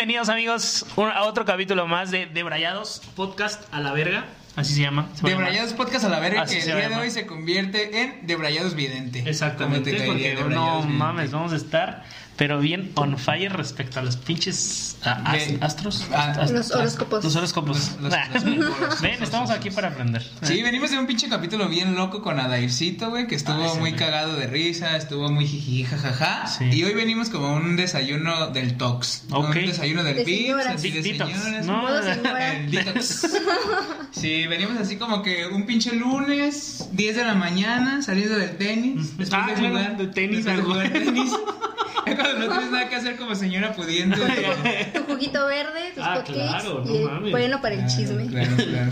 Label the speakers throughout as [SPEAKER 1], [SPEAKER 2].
[SPEAKER 1] Bienvenidos amigos a otro capítulo más de Debrayados Podcast a la verga, así se llama. se.
[SPEAKER 2] Debrayados Podcast a la verga
[SPEAKER 1] Así
[SPEAKER 2] que el día de hoy se convierte en Debrayados Vidente.
[SPEAKER 1] Exactamente,
[SPEAKER 2] ¿Cómo te
[SPEAKER 1] porque
[SPEAKER 2] caería
[SPEAKER 1] no
[SPEAKER 2] Vidente?
[SPEAKER 1] mames, vamos a estar pero bien on fire respecto a los pinches
[SPEAKER 2] De-
[SPEAKER 1] astros.
[SPEAKER 2] ah,
[SPEAKER 3] Los horóscopos.
[SPEAKER 1] Los horóscopos.
[SPEAKER 2] Los- los-
[SPEAKER 1] Ah.
[SPEAKER 2] los horóscopos.
[SPEAKER 1] Ven, estamos aquí para aprender.
[SPEAKER 2] Sí, venimos de un pinche capítulo bien loco con Adaircito, güey, que estuvo
[SPEAKER 1] Ay, sí,
[SPEAKER 2] muy cagado de risa, estuvo muy jiji, jajaja.
[SPEAKER 1] Sí.
[SPEAKER 2] Y hoy venimos como un desayuno del Tox. Un desayuno del
[SPEAKER 3] De
[SPEAKER 2] así de
[SPEAKER 1] Detox,
[SPEAKER 2] señoras.
[SPEAKER 1] ¿no?
[SPEAKER 3] Modo señora.
[SPEAKER 2] El detox. Sí, venimos así como que un pinche lunes, 10 de la mañana, saliendo del tenis. Después
[SPEAKER 1] Ah,
[SPEAKER 2] de jugar,
[SPEAKER 1] de tenis,
[SPEAKER 2] después de
[SPEAKER 1] algo.
[SPEAKER 2] jugar tenis. No tienes nada que hacer como señora pudiente.
[SPEAKER 3] Tu juguito verde, tus
[SPEAKER 1] Ah,
[SPEAKER 3] hotcakes
[SPEAKER 1] claro, no
[SPEAKER 3] y
[SPEAKER 1] mames.
[SPEAKER 3] bueno para el chisme.
[SPEAKER 2] Claro, claro.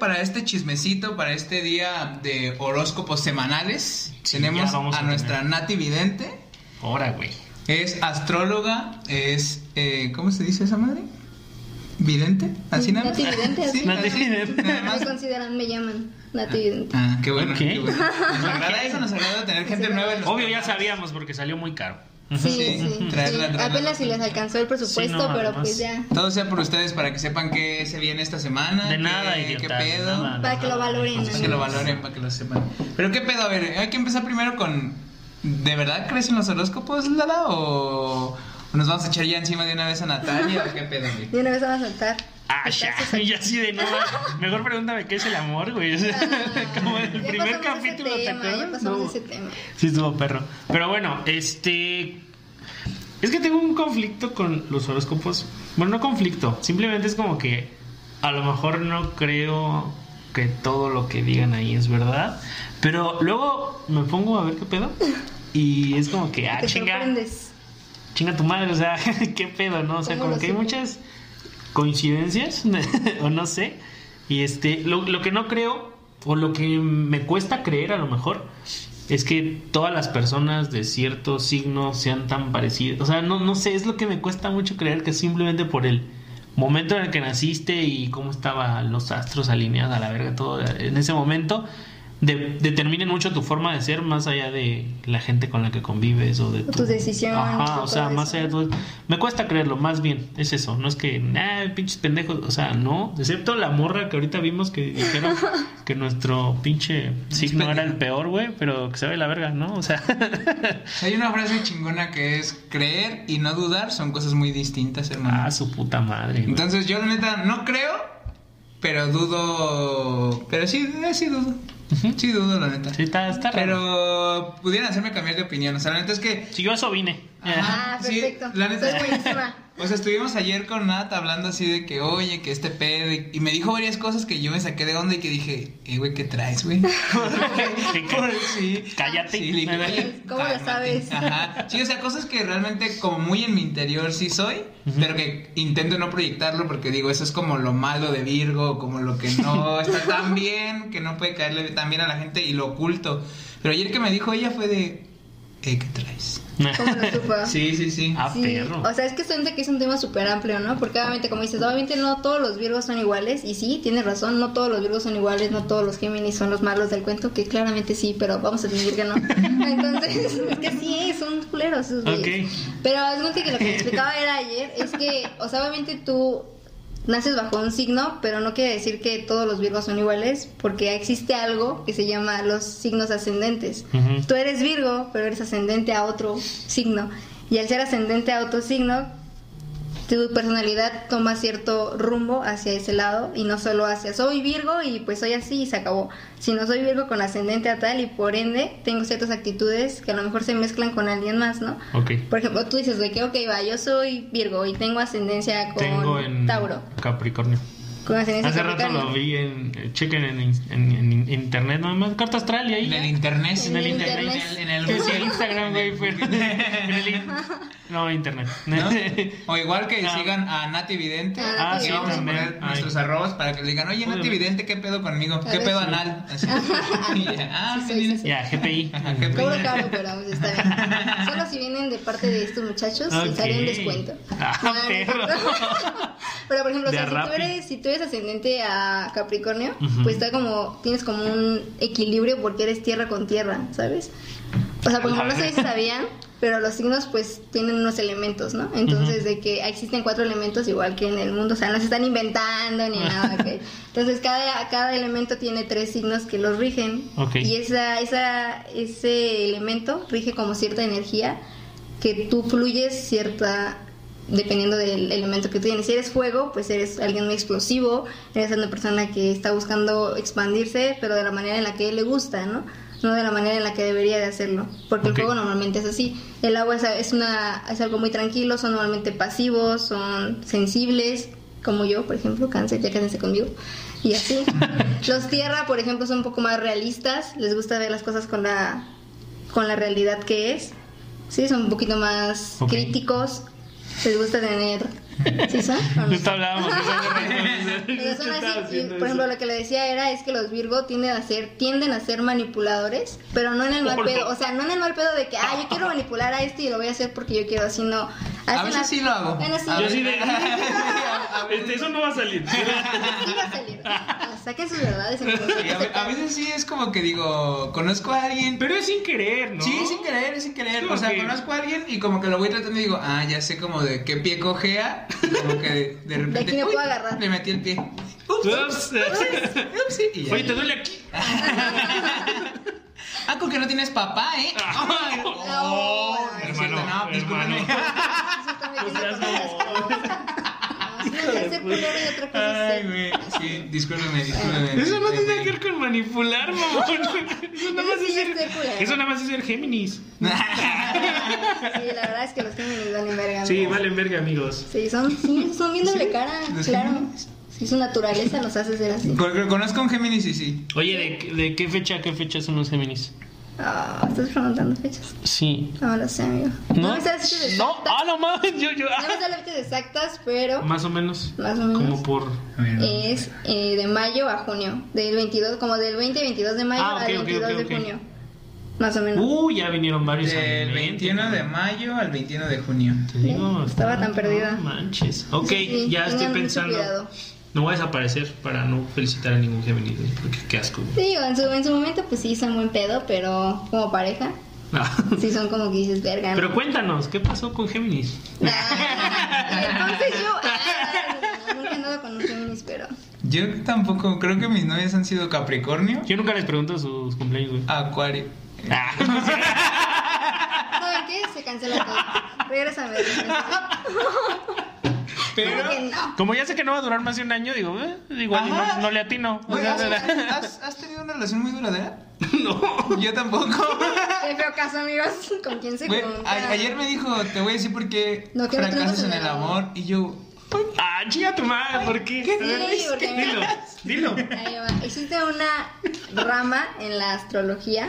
[SPEAKER 2] Para este chismecito, para este día de horóscopos semanales,
[SPEAKER 1] Sí,
[SPEAKER 2] tenemos a,
[SPEAKER 1] a
[SPEAKER 2] nuestra. Nati Vidente.
[SPEAKER 1] Ahora, güey.
[SPEAKER 2] Es astróloga, es. Eh, ¿Cómo se dice esa madre? ¿Vidente? ¿Así nada más?
[SPEAKER 3] Nati Vidente, así.
[SPEAKER 2] Sí,
[SPEAKER 1] Nati Vidente.
[SPEAKER 2] Nada
[SPEAKER 3] Me consideran, me llaman Nati Vidente.
[SPEAKER 2] Ah, qué bueno.
[SPEAKER 1] Ok.
[SPEAKER 2] qué bueno. Nos agrada eso, nos agrada tener gente
[SPEAKER 3] Sí.
[SPEAKER 2] nueva. en los
[SPEAKER 1] Obvio ya sabíamos porque salió muy caro.
[SPEAKER 3] Sí,
[SPEAKER 2] Sí,
[SPEAKER 3] sí,
[SPEAKER 2] traerla,
[SPEAKER 3] sí.
[SPEAKER 2] traerla.
[SPEAKER 3] Apenas si les alcanzó el presupuesto,
[SPEAKER 1] Sí, no,
[SPEAKER 3] pero
[SPEAKER 1] además.
[SPEAKER 3] pues ya.
[SPEAKER 2] Todo sea por ustedes para que sepan qué se viene esta semana.
[SPEAKER 1] De
[SPEAKER 2] qué-
[SPEAKER 1] nada,
[SPEAKER 2] ¿Qué
[SPEAKER 1] idiota.
[SPEAKER 2] pedo?
[SPEAKER 1] nada,
[SPEAKER 3] Para que lo valoren,
[SPEAKER 2] Para que lo valoren, para que lo sepan. Pero qué pedo, a ver, hay que empezar primero con. ¿De verdad crees en los horóscopos, Lala? ¿O o nos vamos a echar ya encima de una vez a Natalia? ¿O qué pedo, güey?
[SPEAKER 3] De una vez vamos a saltar.
[SPEAKER 1] Ah, ya, ya así de nuevo. Mejor pregúntame qué es el amor, güey. O sea, Como en el primer
[SPEAKER 3] ese
[SPEAKER 1] capítulo, ¿te
[SPEAKER 3] tema, Ya
[SPEAKER 1] acuerdas?
[SPEAKER 3] pasamos
[SPEAKER 1] No.
[SPEAKER 3] ese tema.
[SPEAKER 1] Sí, estuvo perro. Pero bueno, este. Es que tengo un conflicto con los horóscopos. Bueno, no conflicto. Simplemente es como que a lo mejor no creo que todo lo que digan ahí es verdad. Pero luego me pongo a ver qué pedo. Y es como que, ah,
[SPEAKER 3] Te
[SPEAKER 1] chinga.
[SPEAKER 3] sorprendes.
[SPEAKER 1] Chinga tu madre, o sea, qué pedo, ¿no? O sea,
[SPEAKER 3] ¿Cómo
[SPEAKER 1] como que hay muchas coincidencias, o no sé. Y este, lo, lo que no creo, o lo que me cuesta creer a lo mejor, es que todas las personas de cierto signo sean tan parecidas. O sea, no, no sé, es lo que me cuesta mucho creer que simplemente por el momento en el que naciste y cómo estaban los astros alineados a la verga, todo en ese momento. De- determinen mucho tu forma de ser más allá de la gente con la que convives o de
[SPEAKER 3] O tus decisiones,
[SPEAKER 1] Ajá,
[SPEAKER 3] o
[SPEAKER 1] o sea, más allá de todo. Me cuesta creerlo, más bien, es eso. No es que, ah, pinches pendejos. O sea, no. Excepto la morra que ahorita vimos que dijeron que nuestro pinche signo era el peor, güey, pero que se ve la verga, ¿no? O sea,
[SPEAKER 2] Hay una frase chingona que es: creer y no dudar son cosas muy distintas, hermano.
[SPEAKER 1] ah, su puta madre.
[SPEAKER 2] Entonces, yo la neta no creo, pero dudo. Pero sí, sí dudo. Sí dudo, la neta.
[SPEAKER 1] Sí, está, está raro.
[SPEAKER 2] Pero pudieran hacerme cambiar de opinión. O sea, la neta es que.
[SPEAKER 1] Si yo eso vine.
[SPEAKER 2] Ajá,
[SPEAKER 3] Ah,
[SPEAKER 2] sí,
[SPEAKER 3] perfecto.
[SPEAKER 2] la neta
[SPEAKER 3] Soy buenísima.
[SPEAKER 2] O sea, estuvimos ayer con Nat hablando así de que, oye, que este pedo. Y, y me dijo varias cosas que yo me saqué de onda y que dije, eh, güey, ¿qué traes, güey?
[SPEAKER 1] Sí,
[SPEAKER 2] sí.
[SPEAKER 1] Cállate.
[SPEAKER 2] Sí, le dije, "Oye,
[SPEAKER 3] ¿Cómo lo
[SPEAKER 2] cálmate".
[SPEAKER 3] sabes?
[SPEAKER 2] Ajá. Sí, o sea, cosas que realmente como muy en mi interior sí soy, pero que intento no proyectarlo porque digo, eso es como lo malo de Virgo, como lo que no está tan bien, que no puede caerle tan bien a la gente y lo oculto. Pero ayer que me dijo ella fue de, eh, ¿qué traes?
[SPEAKER 3] ¿Cómo lo supo?
[SPEAKER 2] Sí, sí, sí.
[SPEAKER 1] Ah,
[SPEAKER 3] Sí,
[SPEAKER 1] perro.
[SPEAKER 3] o sea, es que siento que es un tema súper amplio, ¿no? Porque obviamente, como dices, obviamente no todos los virgos son iguales, y sí, tienes razón, no todos los virgos son iguales, no todos los Géminis son los malos del cuento, que claramente sí, pero vamos a fingir que no. Entonces, es que sí, son culeros esos güeyes.
[SPEAKER 1] Ok.
[SPEAKER 3] Pero cuenta que lo que me explicaba era ayer, es que, o sea, obviamente tú naces bajo un signo, pero no quiere decir que todos los virgos son iguales, porque existe algo que se llama los signos ascendentes.
[SPEAKER 1] Ujú.
[SPEAKER 3] Tú eres Virgo, pero eres ascendente a otro signo. Y al ser ascendente a otro signo, tu personalidad toma cierto rumbo hacia ese lado y no solo hacia soy Virgo y pues soy así y se acabó, sino soy Virgo con ascendente a tal y por ende tengo ciertas actitudes que a lo mejor se mezclan con alguien más, ¿no?
[SPEAKER 1] Ok.
[SPEAKER 3] Por ejemplo, tú dices de que, ok, va, yo soy Virgo y tengo ascendencia con
[SPEAKER 1] Tengo en
[SPEAKER 3] Tauro.
[SPEAKER 1] Capricornio. Hace rato lo vi en. eh, Chequen en, en- en internet, nada más. Carta astral y ahí.
[SPEAKER 2] En el internet.
[SPEAKER 1] En el
[SPEAKER 3] En el
[SPEAKER 1] internet.
[SPEAKER 2] En el, en el
[SPEAKER 1] sí. Instagram, güey. No, internet.
[SPEAKER 2] ¿no? O igual que
[SPEAKER 1] Ah.
[SPEAKER 2] sigan a Nati Vidente.
[SPEAKER 3] Ah,
[SPEAKER 2] Aquí
[SPEAKER 3] sí,
[SPEAKER 2] vamos a
[SPEAKER 1] también.
[SPEAKER 2] poner
[SPEAKER 1] Ay.
[SPEAKER 2] nuestros arrobas para que le digan, oye, Nati. Vidente, ¿qué pedo conmigo? ¿Qué pedo
[SPEAKER 3] sí.
[SPEAKER 2] anal? Así. Ah,
[SPEAKER 3] Sí.
[SPEAKER 1] Ya, GPI.
[SPEAKER 3] Cobro caro, pero está bien. Solo si vienen de parte de estos muchachos, les haré un descuento.
[SPEAKER 1] Ah,
[SPEAKER 3] No, no es
[SPEAKER 1] perro.
[SPEAKER 3] Pero por ejemplo, o
[SPEAKER 1] De
[SPEAKER 3] sea, si, tú eres, si tú eres ascendente a Capricornio,
[SPEAKER 1] Ujú.
[SPEAKER 3] pues está como, tienes como un equilibrio porque eres tierra con tierra, ¿sabes? O sea, por ejemplo, no sé si sabían, pero los signos pues tienen unos elementos, ¿no? Entonces, de que existen cuatro elementos igual que en el mundo, o sea, no se están inventando ni nada, ¿ok? Entonces, cada, cada elemento tiene tres signos que los rigen.
[SPEAKER 1] Ok.
[SPEAKER 3] Y esa, esa, ese elemento rige como cierta energía que tú fluyes cierta dependiendo del elemento que tú tienes. Si eres fuego, pues eres alguien muy explosivo, eres una persona que está buscando expandirse, pero de la manera en la que le gusta, ¿no? No de la manera en la que debería de hacerlo, porque el fuego normalmente es así. El agua es, es una es algo muy tranquilo, son normalmente pasivos, son sensibles, como yo, por ejemplo, cáncer, ya cáncer conmigo. Y así. Los tierra, por ejemplo, son un poco más realistas, les gusta ver las cosas con la con la realidad que es. Sí, son un poquito más críticos. Les gusta tener. ¿Sí por ejemplo, lo que le decía era es que los Virgo tienden a ser, tienden a ser manipuladores, pero no en el mal
[SPEAKER 1] Oh,
[SPEAKER 3] pedo, o sea, no en el mal pedo de que, ah, yo quiero manipular a este y lo voy a hacer porque yo quiero, sino
[SPEAKER 2] A veces sí lo hago.
[SPEAKER 3] Bueno, sí.
[SPEAKER 1] Yo sí de. Este, eso no va a salir.
[SPEAKER 3] Sí va a salir. Saquen sus verdades.
[SPEAKER 2] a, ve- a veces sí es como que digo, conozco a alguien.
[SPEAKER 1] Pero es sin querer, ¿no?
[SPEAKER 2] Sí, es sin querer, es sin querer.
[SPEAKER 1] Sí,
[SPEAKER 2] O sea, conozco a alguien y como que lo voy tratando y digo, ah, ya sé como de qué pie cojea. Como que de, de repente.
[SPEAKER 3] aquí me
[SPEAKER 2] uy,
[SPEAKER 3] puedo agarrar.
[SPEAKER 2] Le metí el pie. Ups,
[SPEAKER 1] Ups.
[SPEAKER 2] ups, y ya.
[SPEAKER 1] Oye, ¿te duele aquí?
[SPEAKER 2] Ah, con que no tienes papá, ¿eh? Ay,
[SPEAKER 3] No,
[SPEAKER 2] oh,
[SPEAKER 1] hermano, hermano.
[SPEAKER 3] ser culero y otra cosa
[SPEAKER 2] Ay, güey. Sí, discúlpeme, discúlpeme.
[SPEAKER 1] Eso no tiene que ver con manipular, mamón. Eso nada más
[SPEAKER 3] sí
[SPEAKER 1] es
[SPEAKER 3] ser
[SPEAKER 1] ser.
[SPEAKER 3] culero.
[SPEAKER 1] Eso nada más es ser Géminis.
[SPEAKER 3] Sí, la verdad es que los Géminis valen verga.
[SPEAKER 1] Sí,
[SPEAKER 3] amigos.
[SPEAKER 1] valen verga, amigos.
[SPEAKER 3] Sí, son, sí, son bien doble cara,
[SPEAKER 2] los
[SPEAKER 3] claro.
[SPEAKER 2] Géminis.
[SPEAKER 3] Sí, su naturaleza los hace ser así.
[SPEAKER 2] Con- Conozco a un Géminis y sí.
[SPEAKER 1] Oye, ¿de, de qué fecha a qué fecha son los Géminis?
[SPEAKER 3] Ah, estás preguntando fechas.
[SPEAKER 1] Sí.
[SPEAKER 3] No lo sé, amigo.
[SPEAKER 1] ¿No?
[SPEAKER 3] me sé las fechas
[SPEAKER 1] No,
[SPEAKER 3] exactas.
[SPEAKER 1] ah, no mames, yo, yo.
[SPEAKER 3] No me sé las fechas exactas, pero
[SPEAKER 1] Más o menos.
[SPEAKER 3] más o menos.
[SPEAKER 1] Como por.
[SPEAKER 3] Es eh, de mayo a junio. Del 22, como del 20 y 22 de mayo
[SPEAKER 1] Ah, ok,
[SPEAKER 3] al
[SPEAKER 1] ok,
[SPEAKER 3] 22
[SPEAKER 1] ok,
[SPEAKER 3] de
[SPEAKER 1] ok.
[SPEAKER 3] junio. Más o menos.
[SPEAKER 1] Uh, ya vinieron varios
[SPEAKER 2] Del
[SPEAKER 1] alimentos,
[SPEAKER 2] 21 de
[SPEAKER 1] ¿no?
[SPEAKER 2] mayo al 21 de junio.
[SPEAKER 1] Te digo,
[SPEAKER 3] Estaba tan perdida.
[SPEAKER 1] No manches. Ok,
[SPEAKER 3] Sí, sí,
[SPEAKER 1] ya estoy pensando. No voy a desaparecer para no felicitar a ningún Géminis, güey, porque qué asco. güey.
[SPEAKER 3] Sí, en su, en su momento pues sí son buen pedo, pero como pareja,
[SPEAKER 1] Ah.
[SPEAKER 3] sí son como que dices, verga. ¿no?
[SPEAKER 1] Pero cuéntanos, ¿qué pasó con Géminis?
[SPEAKER 3] Ah, entonces yo ah, nunca he andado con un Géminis, pero
[SPEAKER 2] Yo tampoco, creo que mis novias han sido Capricornio,
[SPEAKER 1] Yo nunca les pregunto sus cumpleaños, güey.
[SPEAKER 2] Acuario.
[SPEAKER 1] Ah.
[SPEAKER 3] ¿saben qué? Se cancela todo. Regrésame.
[SPEAKER 2] Pero.
[SPEAKER 3] No.
[SPEAKER 1] Como ya sé que no va a durar más de un año, digo, eh,
[SPEAKER 2] Ajá.
[SPEAKER 1] no, no le atino. O
[SPEAKER 2] Oye,
[SPEAKER 1] sea,
[SPEAKER 2] ¿has, has- has tenido una relación muy duradera?
[SPEAKER 1] no.
[SPEAKER 2] Yo tampoco.
[SPEAKER 3] Qué feo caso, amigos. ¿Con quién se
[SPEAKER 2] Güey, ayer me dijo, te voy a decir por qué
[SPEAKER 3] No,
[SPEAKER 2] fracasas en el amor. Y yo,
[SPEAKER 1] Ah, chinga tu madre, ¿por qué?
[SPEAKER 3] ¿qué sí?
[SPEAKER 1] Dilo, dilo.
[SPEAKER 3] Ahí va. Existe una rama en la astrología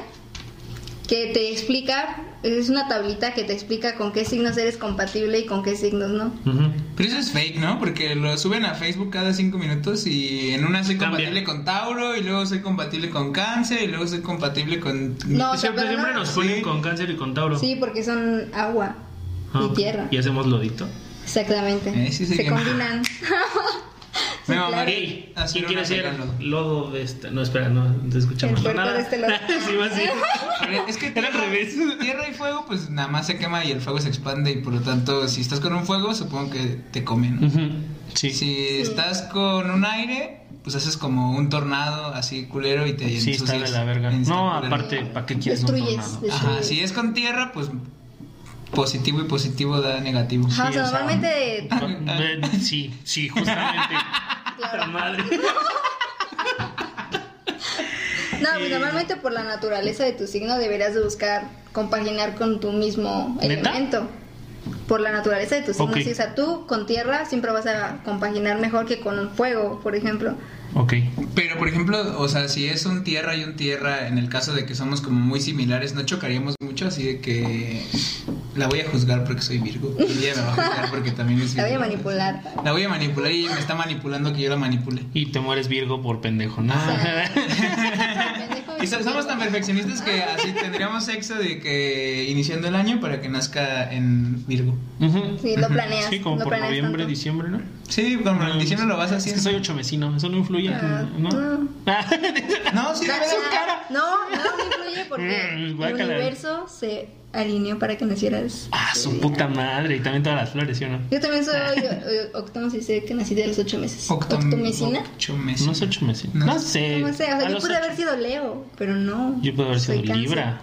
[SPEAKER 3] que te explica, es una tablita que te explica con qué signos eres compatible y con qué signos no.
[SPEAKER 2] Pero eso es fake, ¿no? Porque lo suben a Facebook cada cinco minutos y en una soy
[SPEAKER 1] Cambia.
[SPEAKER 2] compatible con Tauro y luego soy compatible con Cáncer y luego soy compatible con...
[SPEAKER 3] No,
[SPEAKER 1] Siempre,
[SPEAKER 3] pero
[SPEAKER 1] siempre
[SPEAKER 3] no.
[SPEAKER 1] nos ponen
[SPEAKER 2] Sí.
[SPEAKER 1] con cáncer y con Tauro.
[SPEAKER 3] Sí, porque son agua
[SPEAKER 1] Ah,
[SPEAKER 3] y tierra.
[SPEAKER 1] Y hacemos lodito.
[SPEAKER 3] Exactamente.
[SPEAKER 2] Eh, sí, sí,
[SPEAKER 3] Se combinan.
[SPEAKER 2] Mamaría
[SPEAKER 1] Ey,
[SPEAKER 2] hacer
[SPEAKER 1] ¿quién quiere ser lodo de esta? No, espera, no te escuchamos
[SPEAKER 3] El
[SPEAKER 1] nada.
[SPEAKER 3] de este
[SPEAKER 1] sí, va así.
[SPEAKER 2] Ver, Es que
[SPEAKER 1] Era al
[SPEAKER 2] tierra,
[SPEAKER 1] revés.
[SPEAKER 2] tierra y fuego, pues nada más se quema y el fuego se expande y por lo tanto, si estás con un fuego, supongo que te come, ¿no?
[SPEAKER 1] Sí, sí,
[SPEAKER 2] Si estás con un aire, pues haces como un tornado así culero y te
[SPEAKER 1] está de la verga. No,
[SPEAKER 2] culero.
[SPEAKER 1] aparte, ¿para qué quieres un tornado?
[SPEAKER 3] destruyes.
[SPEAKER 2] Ajá, si es con tierra, pues positivo y positivo da negativo.
[SPEAKER 3] Ajá, o
[SPEAKER 1] Sí,
[SPEAKER 3] sea,
[SPEAKER 1] o sea,
[SPEAKER 3] normalmente
[SPEAKER 1] Eh, Sí, sí, justamente. Puta madre.
[SPEAKER 3] No, pues normalmente por la naturaleza de tu signo deberías de buscar compaginar con tu mismo
[SPEAKER 1] ¿Neta?
[SPEAKER 3] elemento. Por la naturaleza de tu signo. Sí, o sea, tú con tierra siempre vas a compaginar mejor que con un fuego, por ejemplo.
[SPEAKER 1] Ok.
[SPEAKER 2] Pero, por ejemplo, o sea, si es un tierra y un tierra, en el caso de que somos como muy similares, ¿no chocaríamos mucho? Así de que la voy a juzgar porque soy Virgo. Y ella me va a juzgar porque también es
[SPEAKER 3] La voy a manipular.
[SPEAKER 2] La voy a manipular y ella me está manipulando que yo la manipule.
[SPEAKER 1] Y te mueres Virgo por pendejo, ¿no?
[SPEAKER 3] Pendejo,
[SPEAKER 2] Y so- somos tan perfeccionistas que así tendríamos sexo de que iniciando el año para que nazca en Virgo.
[SPEAKER 1] Ujú.
[SPEAKER 3] Sí, lo planeas.
[SPEAKER 1] Sí, como
[SPEAKER 3] lo
[SPEAKER 1] por noviembre,
[SPEAKER 3] tanto.
[SPEAKER 1] diciembre, ¿no?
[SPEAKER 2] Sí, como en diciembre lo vas
[SPEAKER 1] Es que
[SPEAKER 2] haciendo.
[SPEAKER 1] soy ocho vecino, eso no influye,
[SPEAKER 3] Ah,
[SPEAKER 1] ¿no?
[SPEAKER 3] no.
[SPEAKER 2] No, sí,
[SPEAKER 3] No,
[SPEAKER 2] me veo cara.
[SPEAKER 3] no, no, no influye porque
[SPEAKER 1] Mm,
[SPEAKER 3] el universo se alineó para que nacieras.
[SPEAKER 1] Ah, su puta madre, y también todas las flores, ¿sí o no?
[SPEAKER 3] Yo también soy eh, octomo, si sé que nací de los ocho meses.
[SPEAKER 2] Octom-
[SPEAKER 3] Octomecina.
[SPEAKER 2] ocho meses.
[SPEAKER 1] No es ocho meses.
[SPEAKER 2] No.
[SPEAKER 1] No, sé.
[SPEAKER 3] No sé, o sea, yo pude
[SPEAKER 1] ocho.
[SPEAKER 3] haber sido Leo, pero no.
[SPEAKER 1] Yo pude haber sido. Libra.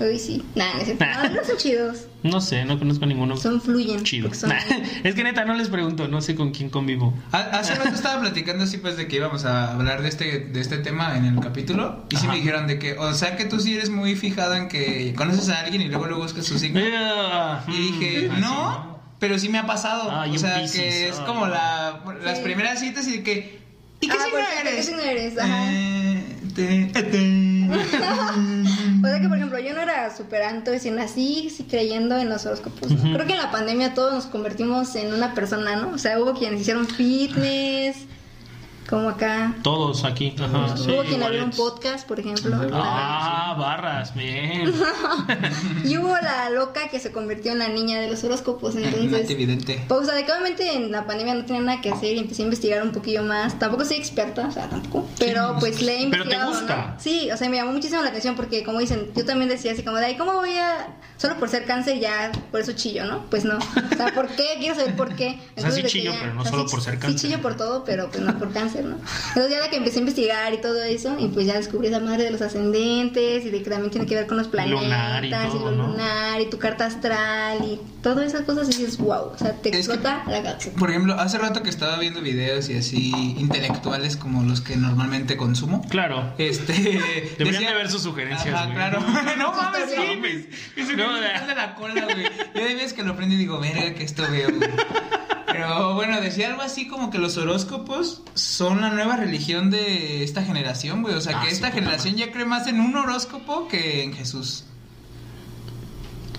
[SPEAKER 1] Uh,
[SPEAKER 3] Uy, sí. Nah, no, cierto. no, no son chidos.
[SPEAKER 1] no sé, no conozco ninguno
[SPEAKER 3] Son fluyen.
[SPEAKER 1] chido.
[SPEAKER 3] son-
[SPEAKER 1] es que neta no les pregunto, no sé con quién convivo.
[SPEAKER 2] Ha- Hace rato estaba platicando así pues de que íbamos a hablar de este, de este tema en el capítulo y sí
[SPEAKER 1] Ajá.
[SPEAKER 2] me dijeron de que, o sea que tú sí eres muy fijado en que conoces a alguien y luego luego buscas su signo.
[SPEAKER 1] Ah,
[SPEAKER 2] Y dije,
[SPEAKER 1] mm,
[SPEAKER 2] no,
[SPEAKER 1] así,
[SPEAKER 2] pero sí me ha pasado.
[SPEAKER 1] Ay,
[SPEAKER 2] o sea, que es como
[SPEAKER 1] no.
[SPEAKER 2] la, las
[SPEAKER 3] Sí.
[SPEAKER 2] primeras citas y de que, ¿y qué
[SPEAKER 3] Ah,
[SPEAKER 2] signo eres?
[SPEAKER 3] ¿Qué signo eres? Ajá.
[SPEAKER 2] Eh, te- te-
[SPEAKER 3] O sea que, por ejemplo, yo no era súper anto y nací sí, creyendo en los horóscopos. ¿no? Creo que en la pandemia todos nos convertimos en una persona, ¿no? O sea, hubo quienes hicieron fitness, como acá.
[SPEAKER 1] Todos aquí. Ajá, sí,
[SPEAKER 3] hubo quien abrió un podcast, por ejemplo.
[SPEAKER 1] Ah, barras, bien.
[SPEAKER 3] Y hubo la loca que se convirtió en la niña de los horóscopos. Entonces,
[SPEAKER 2] evidente.
[SPEAKER 3] pues, o sea, adecuadamente en la pandemia no tenía nada que hacer y empecé a investigar un poquillo más. Tampoco soy experta, o sea, tampoco. Pero pues le he
[SPEAKER 1] Pero te
[SPEAKER 3] investigado.
[SPEAKER 1] gusta.
[SPEAKER 3] ¿no? Sí, o sea, me llamó muchísimo la atención porque, como dicen, yo también decía así como de, ay, ¿cómo voy a. Solo por ser cáncer ya, por eso chillo, ¿no? Pues no. O sea, ¿por qué? Quiero saber por qué.
[SPEAKER 1] O sea, sí chillo, pero no solo por ser
[SPEAKER 3] Sí
[SPEAKER 1] cáncer.
[SPEAKER 3] chillo por todo, pero pues no por cáncer, ¿no? Entonces ya de que empecé a investigar y todo eso, y pues ya descubrí esa madre de los ascendentes y de que también tiene que ver con los planetas
[SPEAKER 1] Lunar y todo,
[SPEAKER 3] lo
[SPEAKER 1] ¿no?
[SPEAKER 3] lunar y tu carta astral y todas esas cosas y dices, wow, o sea, te
[SPEAKER 2] Es que-
[SPEAKER 3] la cabeza.
[SPEAKER 2] Por ejemplo, hace rato que estaba viendo videos y así intelectuales como los que normalmente consumo.
[SPEAKER 1] Claro.
[SPEAKER 2] Este.
[SPEAKER 1] Deberían
[SPEAKER 2] decía-
[SPEAKER 1] de ver sus sugerencias,
[SPEAKER 2] Ajá, claro. no mames, sí,
[SPEAKER 3] No
[SPEAKER 2] güey. Ese
[SPEAKER 1] No, de-
[SPEAKER 2] la cola, güey. Yo de veces que lo prendo y digo, verga, que esto veo, güey. Pero bueno, decía algo así como que los horóscopos son la nueva religión de esta generación, güey. O sea,
[SPEAKER 1] Ah,
[SPEAKER 2] que
[SPEAKER 1] sí,
[SPEAKER 2] esta generación ya cree más en un horóscopo que en Jesús.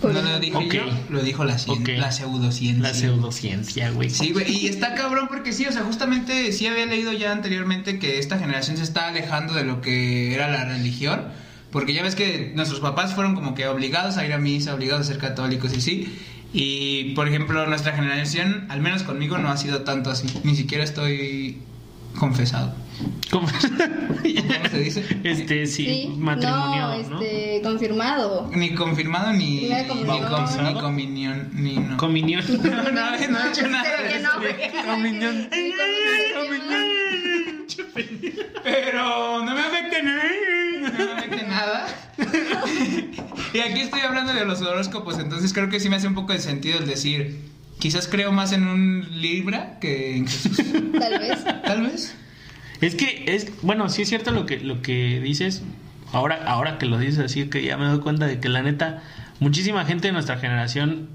[SPEAKER 2] No lo dije yo, lo dijo la, cien- la pseudociencia.
[SPEAKER 1] La pseudociencia, güey.
[SPEAKER 2] Sí, güey, y está cabrón porque sí, o sea, justamente sí había leído ya anteriormente que esta generación se está alejando de lo que era la religión, porque ya ves que nuestros papás fueron como que obligados a ir a misa, obligados a ser católicos y sí, y por ejemplo nuestra generación, al menos conmigo, no ha sido tanto así, ni siquiera estoy confesado.
[SPEAKER 1] ¿Cómo?
[SPEAKER 2] ¿Cómo se dice?
[SPEAKER 1] Este, sí,
[SPEAKER 3] Sí,
[SPEAKER 1] matrimonio,
[SPEAKER 3] no,
[SPEAKER 1] ¿no?
[SPEAKER 3] este, confirmado.
[SPEAKER 2] Ni confirmado ni, ni, ni comunión, ni no.
[SPEAKER 1] Comunión.
[SPEAKER 2] no, no, no he hecho nada
[SPEAKER 3] no.
[SPEAKER 1] Comunión.
[SPEAKER 2] Pero no me afecta nada. No me afecta nada. y aquí estoy hablando de los horóscopos, entonces creo que sí me hace un poco de sentido el decir, quizás creo más en un Libra que en Jesús.
[SPEAKER 3] Tal vez.
[SPEAKER 2] Tal vez.
[SPEAKER 1] Es que es, bueno, sí es cierto lo que lo que dices. Ahora ahora que lo dices así que ya me doy cuenta de que la neta muchísima gente de nuestra generación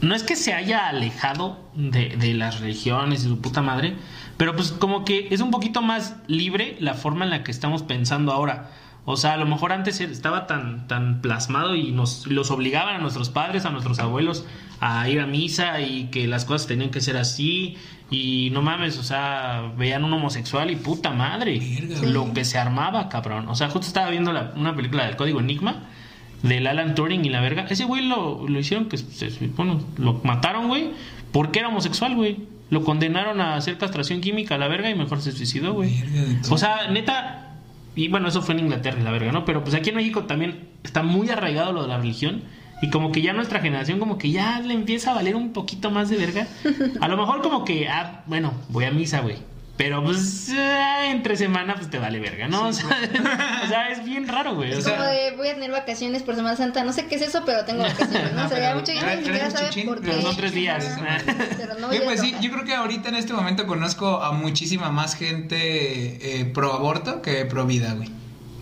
[SPEAKER 1] no es que se haya alejado de, de las religiones y su puta madre, pero pues como que es un poquito más libre la forma en la que estamos pensando ahora. O sea, a lo mejor antes estaba tan, tan plasmado y nos los obligaban a nuestros padres, a nuestros abuelos a ir a misa y que las cosas tenían que ser así y no mames, o sea, veían un homosexual y puta madre,
[SPEAKER 2] Verga,
[SPEAKER 1] lo que se armaba, cabrón. O sea, justo estaba viendo la- una película del Código Enigma del Alan Turing y la verga. Ese güey lo, lo hicieron que se, bueno, lo mataron, güey, porque era homosexual, güey. Lo condenaron a hacer castración química a la verga y mejor se suicidó, güey. O sea, neta, y bueno, eso fue en Inglaterra y la verga, ¿no? Pero pues aquí en México también está muy arraigado lo de la religión y como que ya nuestra generación como que ya le empieza a valer un poquito más de verga. A lo mejor como que, ah, bueno, voy a misa, güey. Pero pues ah, entre semana pues te vale verga, ¿no? O, sea, o sea, es bien raro, güey. O
[SPEAKER 3] Es
[SPEAKER 1] sea,
[SPEAKER 3] como de voy a tener vacaciones por Semana Santa. No sé qué es eso, pero tengo vacaciones. ¿no? O sea, ya
[SPEAKER 2] Pero
[SPEAKER 3] mucha gente ni siquiera
[SPEAKER 2] traes
[SPEAKER 3] sabe
[SPEAKER 2] chichín,
[SPEAKER 3] por qué.
[SPEAKER 1] pero son tres días.
[SPEAKER 3] Pero no
[SPEAKER 2] Oye, pues sí, yo creo que ahorita en este momento conozco a muchísima más gente eh, pro aborto que pro vida, güey.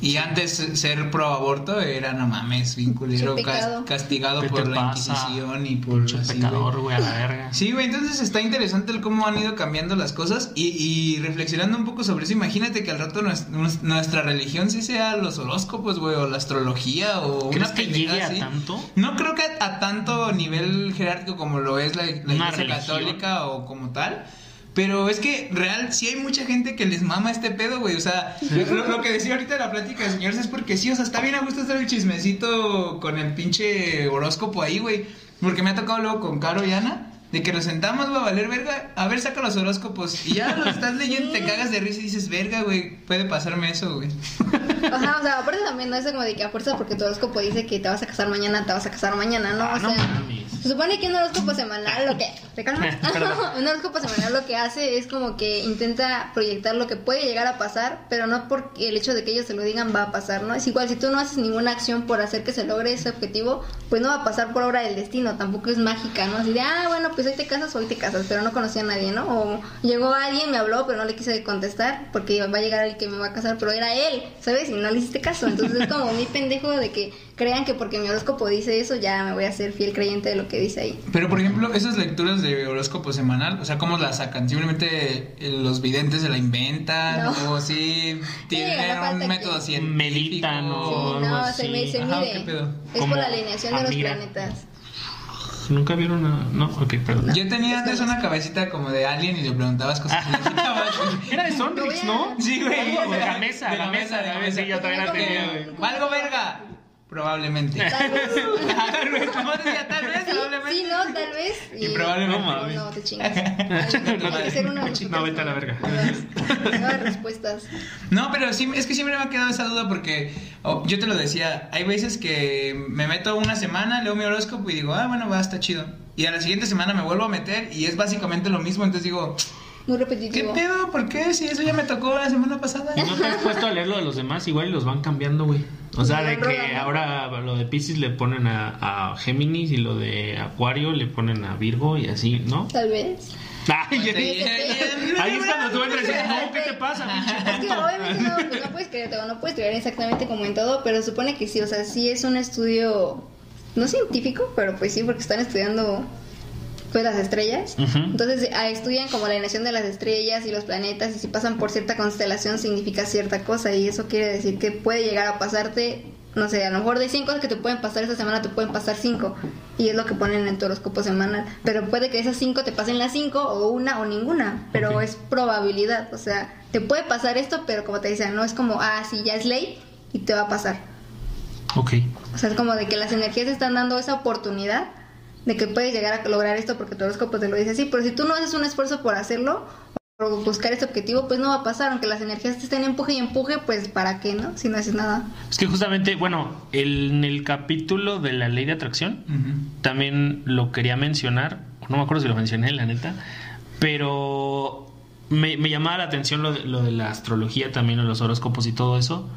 [SPEAKER 2] Y antes ser pro aborto era, no mames, bien culero,
[SPEAKER 3] Qué pecado.
[SPEAKER 2] cas- castigado
[SPEAKER 1] ¿Qué
[SPEAKER 2] por la? Inquisición y por
[SPEAKER 1] Pinche
[SPEAKER 2] así,
[SPEAKER 1] pecador,
[SPEAKER 2] güey.
[SPEAKER 1] a la verga.
[SPEAKER 2] Sí, güey, entonces está interesante el cómo han ido cambiando las cosas y, y reflexionando un poco sobre eso, imagínate que al rato nues- nues- nuestra religión sí sea los horóscopos, güey, o la astrología o
[SPEAKER 1] ¿Crees
[SPEAKER 2] una
[SPEAKER 1] que llegue a
[SPEAKER 2] así.
[SPEAKER 1] tanto?
[SPEAKER 2] No creo que a, a tanto nivel jerárquico como lo es la, la iglesia
[SPEAKER 1] religión.
[SPEAKER 2] católica o como tal. Pero es que real, sí hay mucha gente que les mama este pedo, güey. O sea, lo, lo que decía ahorita en la plática de señores es porque sí, o sea, está bien a gusto estar el chismecito con el pinche horóscopo ahí, güey. Porque me ha tocado luego con Caro y Ana. De que nos sentamos, güey, a valer verga. A ver, saca los horóscopos. Y ya los estás leyendo, te cagas de risa y dices, verga, güey, puede pasarme eso, güey.
[SPEAKER 3] Ajá, o sea, aparte también no es como de que a fuerza porque tu horóscopo dice que te vas a casar mañana, te vas a casar mañana, ¿no?
[SPEAKER 1] Ah,
[SPEAKER 3] O sea, se supone que un horóscopo semanal lo que... ¿Te calmas? Un horóscopo semanal lo que hace es como que intenta proyectar lo que puede llegar a pasar, pero no porque el hecho de que ellos se lo digan va a pasar, ¿no? Es igual, si tú no haces ninguna acción por hacer que se logre ese objetivo, pues no va a pasar por obra del destino, tampoco es mágica, ¿no? Así de, ah, bueno, pues hoy te casas, hoy te casas, pero no conocía a nadie, ¿no? O llegó alguien, me habló, pero no le quise contestar porque va a llegar el que me va a casar, pero era él, ¿sabes? Y no le hiciste caso. Entonces es como muy pendejo de que crean que porque mi horóscopo dice eso, ya me voy a ser fiel creyente de lo que dice ahí.
[SPEAKER 2] Pero, por ejemplo, esas lecturas de horóscopo semanal, o sea, ¿cómo las sacan? ¿Simplemente eh, los videntes se la inventan?
[SPEAKER 3] No.
[SPEAKER 2] ¿O sí tienen un
[SPEAKER 3] que-
[SPEAKER 2] método científico?
[SPEAKER 1] Meditan o-
[SPEAKER 3] Sí,
[SPEAKER 1] algo
[SPEAKER 3] no,
[SPEAKER 1] así.
[SPEAKER 3] se, me, se
[SPEAKER 2] Ajá,
[SPEAKER 3] mide.
[SPEAKER 2] ¿qué pedo?
[SPEAKER 3] Es por la alineación de los planetas.
[SPEAKER 1] Nunca vieron una. No, ok, perdón.
[SPEAKER 2] Yo tenía antes una cabecita como de alien y le preguntabas cosas y le quitabas.
[SPEAKER 1] Era de Sonrix, ¿no?
[SPEAKER 2] Sí, güey.
[SPEAKER 1] De Gamesa,
[SPEAKER 2] De
[SPEAKER 1] Gamesa,
[SPEAKER 2] Gamesa, de
[SPEAKER 1] Gamesa, yo también la
[SPEAKER 3] Tenía
[SPEAKER 1] güey.
[SPEAKER 2] ¿Valgo verga? Probablemente.
[SPEAKER 3] Tal vez.
[SPEAKER 2] Tal vez, como decía, tal vez,
[SPEAKER 3] Sí,
[SPEAKER 2] probablemente.
[SPEAKER 3] sí, no, tal vez.
[SPEAKER 2] Y probablemente.
[SPEAKER 1] No, mames.
[SPEAKER 3] No, te chingas. Hay que ser nosotros.
[SPEAKER 1] No, vete a la verga.
[SPEAKER 3] Nuevas- respuestas.
[SPEAKER 2] No, pero sí, es que siempre me ha quedado esa duda porque oh, yo te lo decía, hay veces que me meto una semana, leo mi horóscopo y digo, ah, bueno, va, está chido. Y a la siguiente semana me vuelvo a meter y es básicamente lo mismo, entonces digo,
[SPEAKER 3] Muy
[SPEAKER 2] ¿qué
[SPEAKER 3] repetitivo.
[SPEAKER 2] pedo? ¿Por qué? Si eso ya me tocó la semana pasada.
[SPEAKER 1] ¿Y no te has puesto a leer lo de los demás? Igual y los van cambiando, güey. O sea, de
[SPEAKER 3] Van
[SPEAKER 1] que ahora lo de Pisces le ponen a, a Géminis y lo de Acuario le ponen a Virgo y así, ¿no?
[SPEAKER 3] Tal vez.
[SPEAKER 1] Ay,
[SPEAKER 2] Sí,
[SPEAKER 1] Ahí es cuando tú entras y dices, no, ¿qué te pasa,
[SPEAKER 3] Es que obviamente no, pues no puedes creer, no puedes creer exactamente como en todo, pero supone que sí, o sea, sí es un estudio, no científico, pero pues sí, porque están estudiando pues las estrellas.
[SPEAKER 1] Ujú.
[SPEAKER 3] Entonces ah, estudian como la alineación de las estrellas y los planetas y si pasan por cierta constelación significa cierta cosa y eso quiere decir que puede llegar a pasarte, no sé, a lo mejor de 100 cosas que te pueden pasar esta semana te pueden pasar 5 y es lo que ponen en tu horóscopo semanal, pero puede que esas 5 te pasen las 5 o una o ninguna, pero es probabilidad, o sea, te puede pasar esto, pero como te decía, no es como, ah, sí, ya es ley y te va a pasar.
[SPEAKER 1] Ok.
[SPEAKER 3] O sea, es como de que las energías están dando esa oportunidad de que puedes llegar a lograr esto porque tu horóscopo te lo dice así, pero si tú no haces un esfuerzo por hacerlo o buscar este objetivo, pues no va a pasar, aunque las energías te estén empuje y empuje, pues para qué, ¿no? Si no haces nada.
[SPEAKER 1] Es que justamente, bueno, el- en el capítulo de la ley de atracción también lo quería mencionar, no me acuerdo si lo mencioné, la neta, pero me, me llamaba la atención lo de, lo de la astrología también, o los horóscopos y todo eso,